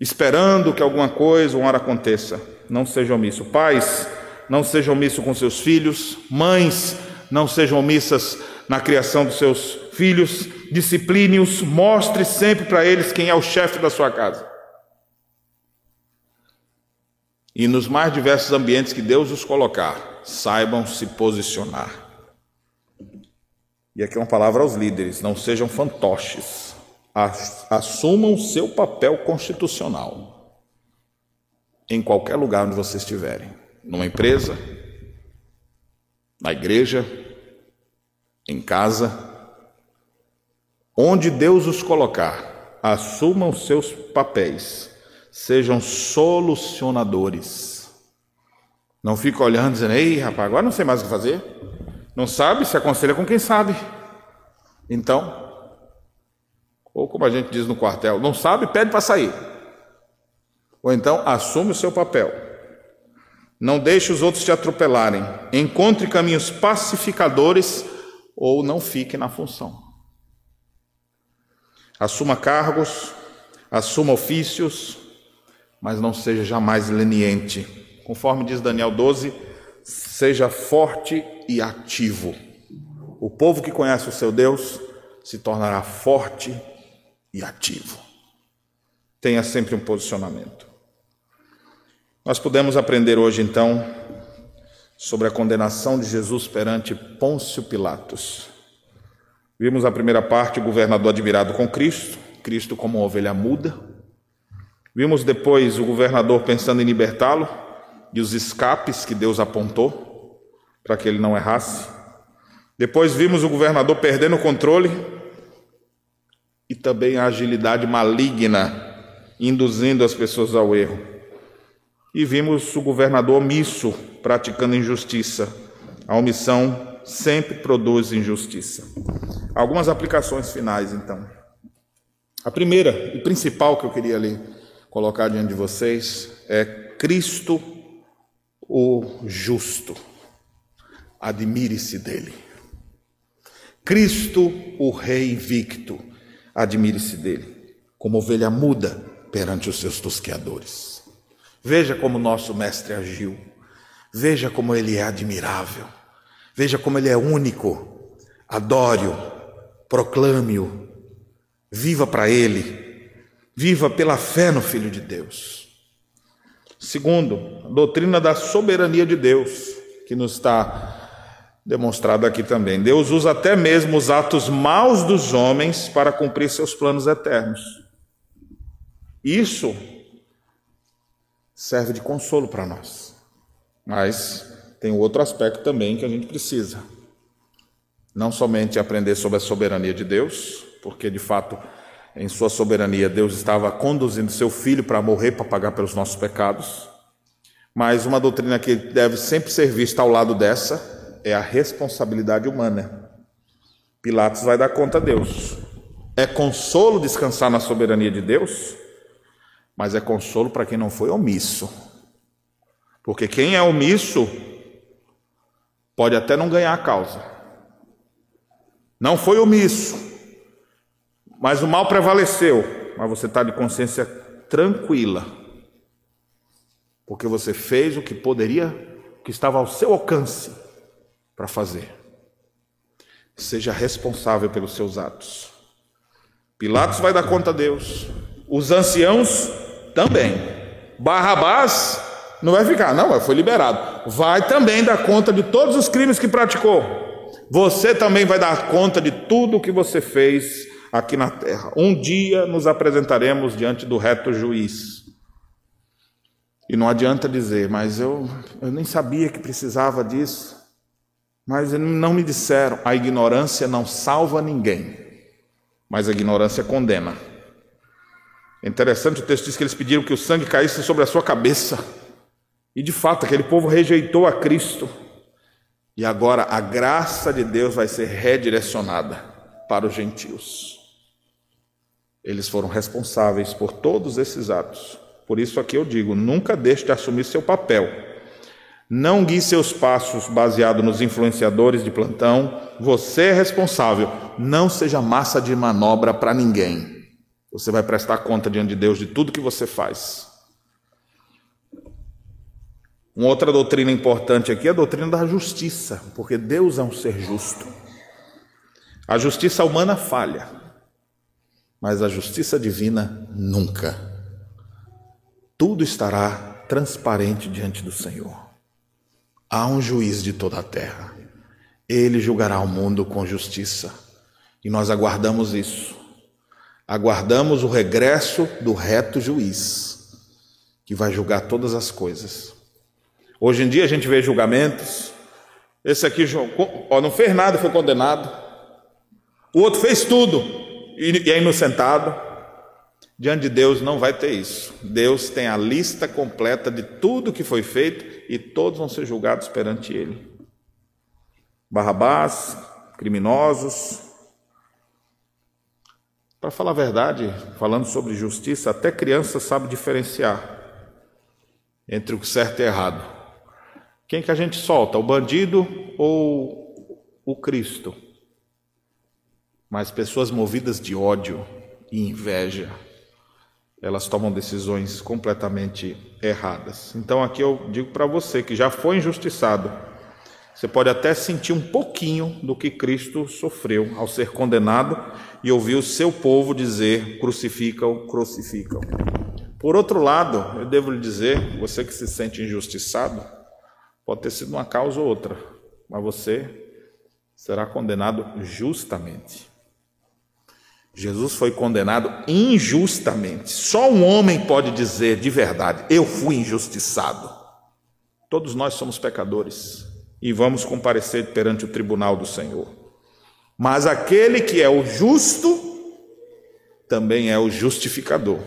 esperando que alguma coisa, uma hora aconteça. Não seja omisso. Pais, não sejam omissos com seus filhos. Mães, não sejam omissas na criação dos seus filhos. Discipline-os, mostre sempre para eles quem é o chefe da sua casa. E nos mais diversos ambientes que Deus os colocar, saibam se posicionar. E aqui é uma palavra aos líderes: não sejam fantoches assumam seu papel constitucional em qualquer lugar onde vocês estiverem, numa empresa, na igreja, em casa, onde Deus os colocar, assumam seus papéis, sejam solucionadores. Não fique olhando dizendo, ei rapaz, agora não sei mais o que fazer. Não sabe, se aconselha com quem sabe. Então, ou como a gente diz no quartel, não sabe, pede para sair. Ou então, assume o seu papel. Não deixe os outros te atropelarem. Encontre caminhos pacificadores ou não fique na função. Assuma cargos, assuma ofícios, mas não seja jamais leniente. Conforme diz Daniel 12, seja forte e ativo. O povo que conhece o seu Deus se tornará forte e ativo. Tenha sempre um posicionamento. Nós podemos aprender hoje, então, sobre a condenação de Jesus perante Pôncio Pilatos. Vimos a primeira parte, o governador admirado com Cristo, Cristo como uma ovelha muda. Vimos depois o governador pensando em libertá-lo e os escapes que Deus apontou para que ele não errasse. Depois vimos o governador perdendo o controle e também a agilidade maligna, induzindo as pessoas ao erro. E vimos o governador omisso praticando injustiça. A omissão sempre produz injustiça. Algumas aplicações finais, então. A primeira e principal que eu queria ali colocar diante de vocês é Cristo o justo. admire-se dele. Cristo, o Rei invicto, admire-se dele, como ovelha muda perante os seus tosqueadores. Veja como nosso Mestre agiu, veja como ele é admirável, veja como ele é único. Adore-o, proclame-o, viva para ele, viva pela fé no Filho de Deus. Segundo, a doutrina da soberania de Deus, que nos está demonstrado aqui também. Deus usa até mesmo os atos maus dos homens para cumprir seus planos eternos. Isso serve de consolo para nós. Mas tem outro aspecto também que a gente precisa. Não somente aprender sobre a soberania de Deus, porque de fato, em sua soberania, Deus estava conduzindo seu filho para morrer para pagar pelos nossos pecados. Mas uma doutrina que deve sempre ser vista ao lado dessa é a responsabilidade humana. Pilatos vai dar conta a Deus. É consolo descansar na soberania de Deus, mas é consolo para quem não foi omisso. Porque quem é omisso pode até não ganhar a causa. Não foi omisso, mas o mal prevaleceu, mas você está de consciência tranquila, porque você fez o que poderia, que estava ao seu alcance para fazer. Seja responsável pelos seus atos. Pilatos vai dar conta a Deus. Os anciãos também. Barrabás não vai ficar, não, foi liberado. Vai também dar conta de todos os crimes que praticou. Você também vai dar conta de tudo o que você fez aqui na terra. Um dia nos apresentaremos diante do reto juiz. E não adianta dizer, mas eu, eu nem sabia que precisava disso. Mas não me disseram: a ignorância não salva ninguém, mas a ignorância condena. É interessante o texto diz que eles pediram que o sangue caísse sobre a sua cabeça. E de fato, aquele povo rejeitou a Cristo. E agora a graça de Deus vai ser redirecionada para os gentios. Eles foram responsáveis por todos esses atos. Por isso aqui eu digo: nunca deixe de assumir seu papel não guie seus passos baseado nos influenciadores de plantão. Você é responsável. Não seja massa de manobra para ninguém. Você vai prestar conta diante de Deus de tudo que você faz. Uma outra doutrina importante aqui é a doutrina da justiça, porque Deus é um ser justo. A justiça humana falha, mas a justiça divina nunca. Tudo estará transparente diante do Senhor. Há um juiz de toda a terra. Ele julgará o mundo com justiça. E nós aguardamos isso. Aguardamos o regresso do reto juiz, que vai julgar todas as coisas. Hoje em dia a gente vê julgamentos. Esse aqui ó, não fez nada, foi condenado. O outro fez tudo e é inocentado. Diante de Deus não vai ter isso. Deus tem a lista completa de tudo que foi feito e todos vão ser julgados perante Ele. Barrabás, criminosos. Para falar a verdade, falando sobre justiça, até criança sabe diferenciar entre o certo e o errado. Quem que a gente solta, o bandido ou o Cristo? Mas pessoas movidas de ódio e inveja elas tomam decisões completamente erradas. Então aqui eu digo para você que já foi injustiçado, você pode até sentir um pouquinho do que Cristo sofreu ao ser condenado e ouvir o seu povo dizer: crucificam, crucificam. Por outro lado, eu devo lhe dizer, você que se sente injustiçado, pode ter sido uma causa ou outra, mas você será condenado justamente. Jesus foi condenado injustamente. Só um homem pode dizer de verdade: Eu fui injustiçado. Todos nós somos pecadores e vamos comparecer perante o tribunal do Senhor. Mas aquele que é o justo também é o justificador.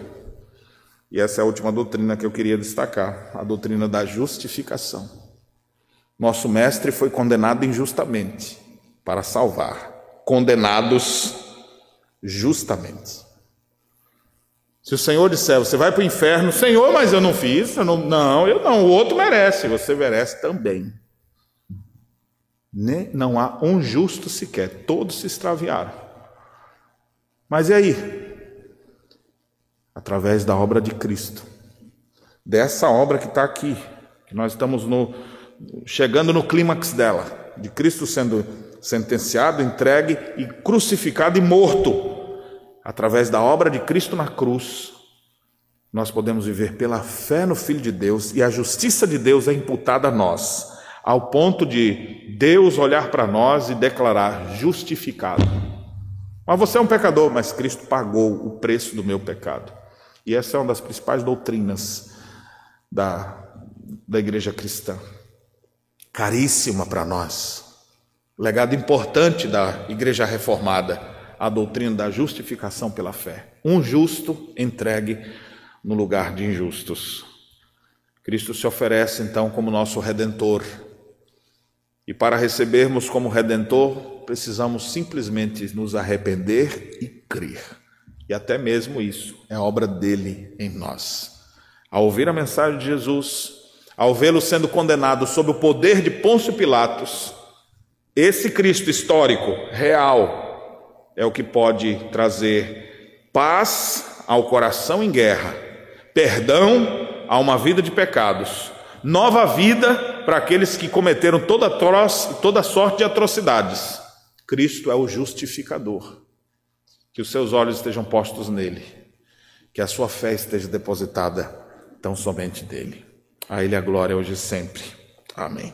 E essa é a última doutrina que eu queria destacar, a doutrina da justificação. Nosso mestre foi condenado injustamente para salvar condenados justamente. Se o Senhor disser, você vai para o inferno, Senhor, mas eu não fiz, eu não, não, eu não, o outro merece, você merece também. Não há um justo sequer, todos se extraviaram. Mas e aí? Através da obra de Cristo, dessa obra que está aqui, que nós estamos no, chegando no clímax dela, de Cristo sendo sentenciado, entregue e crucificado e morto. Através da obra de Cristo na cruz, nós podemos viver pela fé no Filho de Deus e a justiça de Deus é imputada a nós, ao ponto de Deus olhar para nós e declarar justificado. Mas você é um pecador, mas Cristo pagou o preço do meu pecado. E essa é uma das principais doutrinas da, da igreja cristã. Caríssima para nós. Legado importante da igreja reformada, a doutrina da justificação pela fé. Um justo entregue no lugar de injustos. Cristo se oferece então como nosso redentor. E para recebermos como redentor, precisamos simplesmente nos arrepender e crer. E até mesmo isso é obra dele em nós. Ao ouvir a mensagem de Jesus, ao vê-lo sendo condenado sob o poder de Pôncio Pilatos, esse Cristo histórico, real, é o que pode trazer paz ao coração em guerra perdão a uma vida de pecados, nova vida para aqueles que cometeram toda, toda sorte de atrocidades. Cristo é o justificador. Que os seus olhos estejam postos nele, que a sua fé esteja depositada tão somente nele. A Ele a glória hoje e sempre. Amém.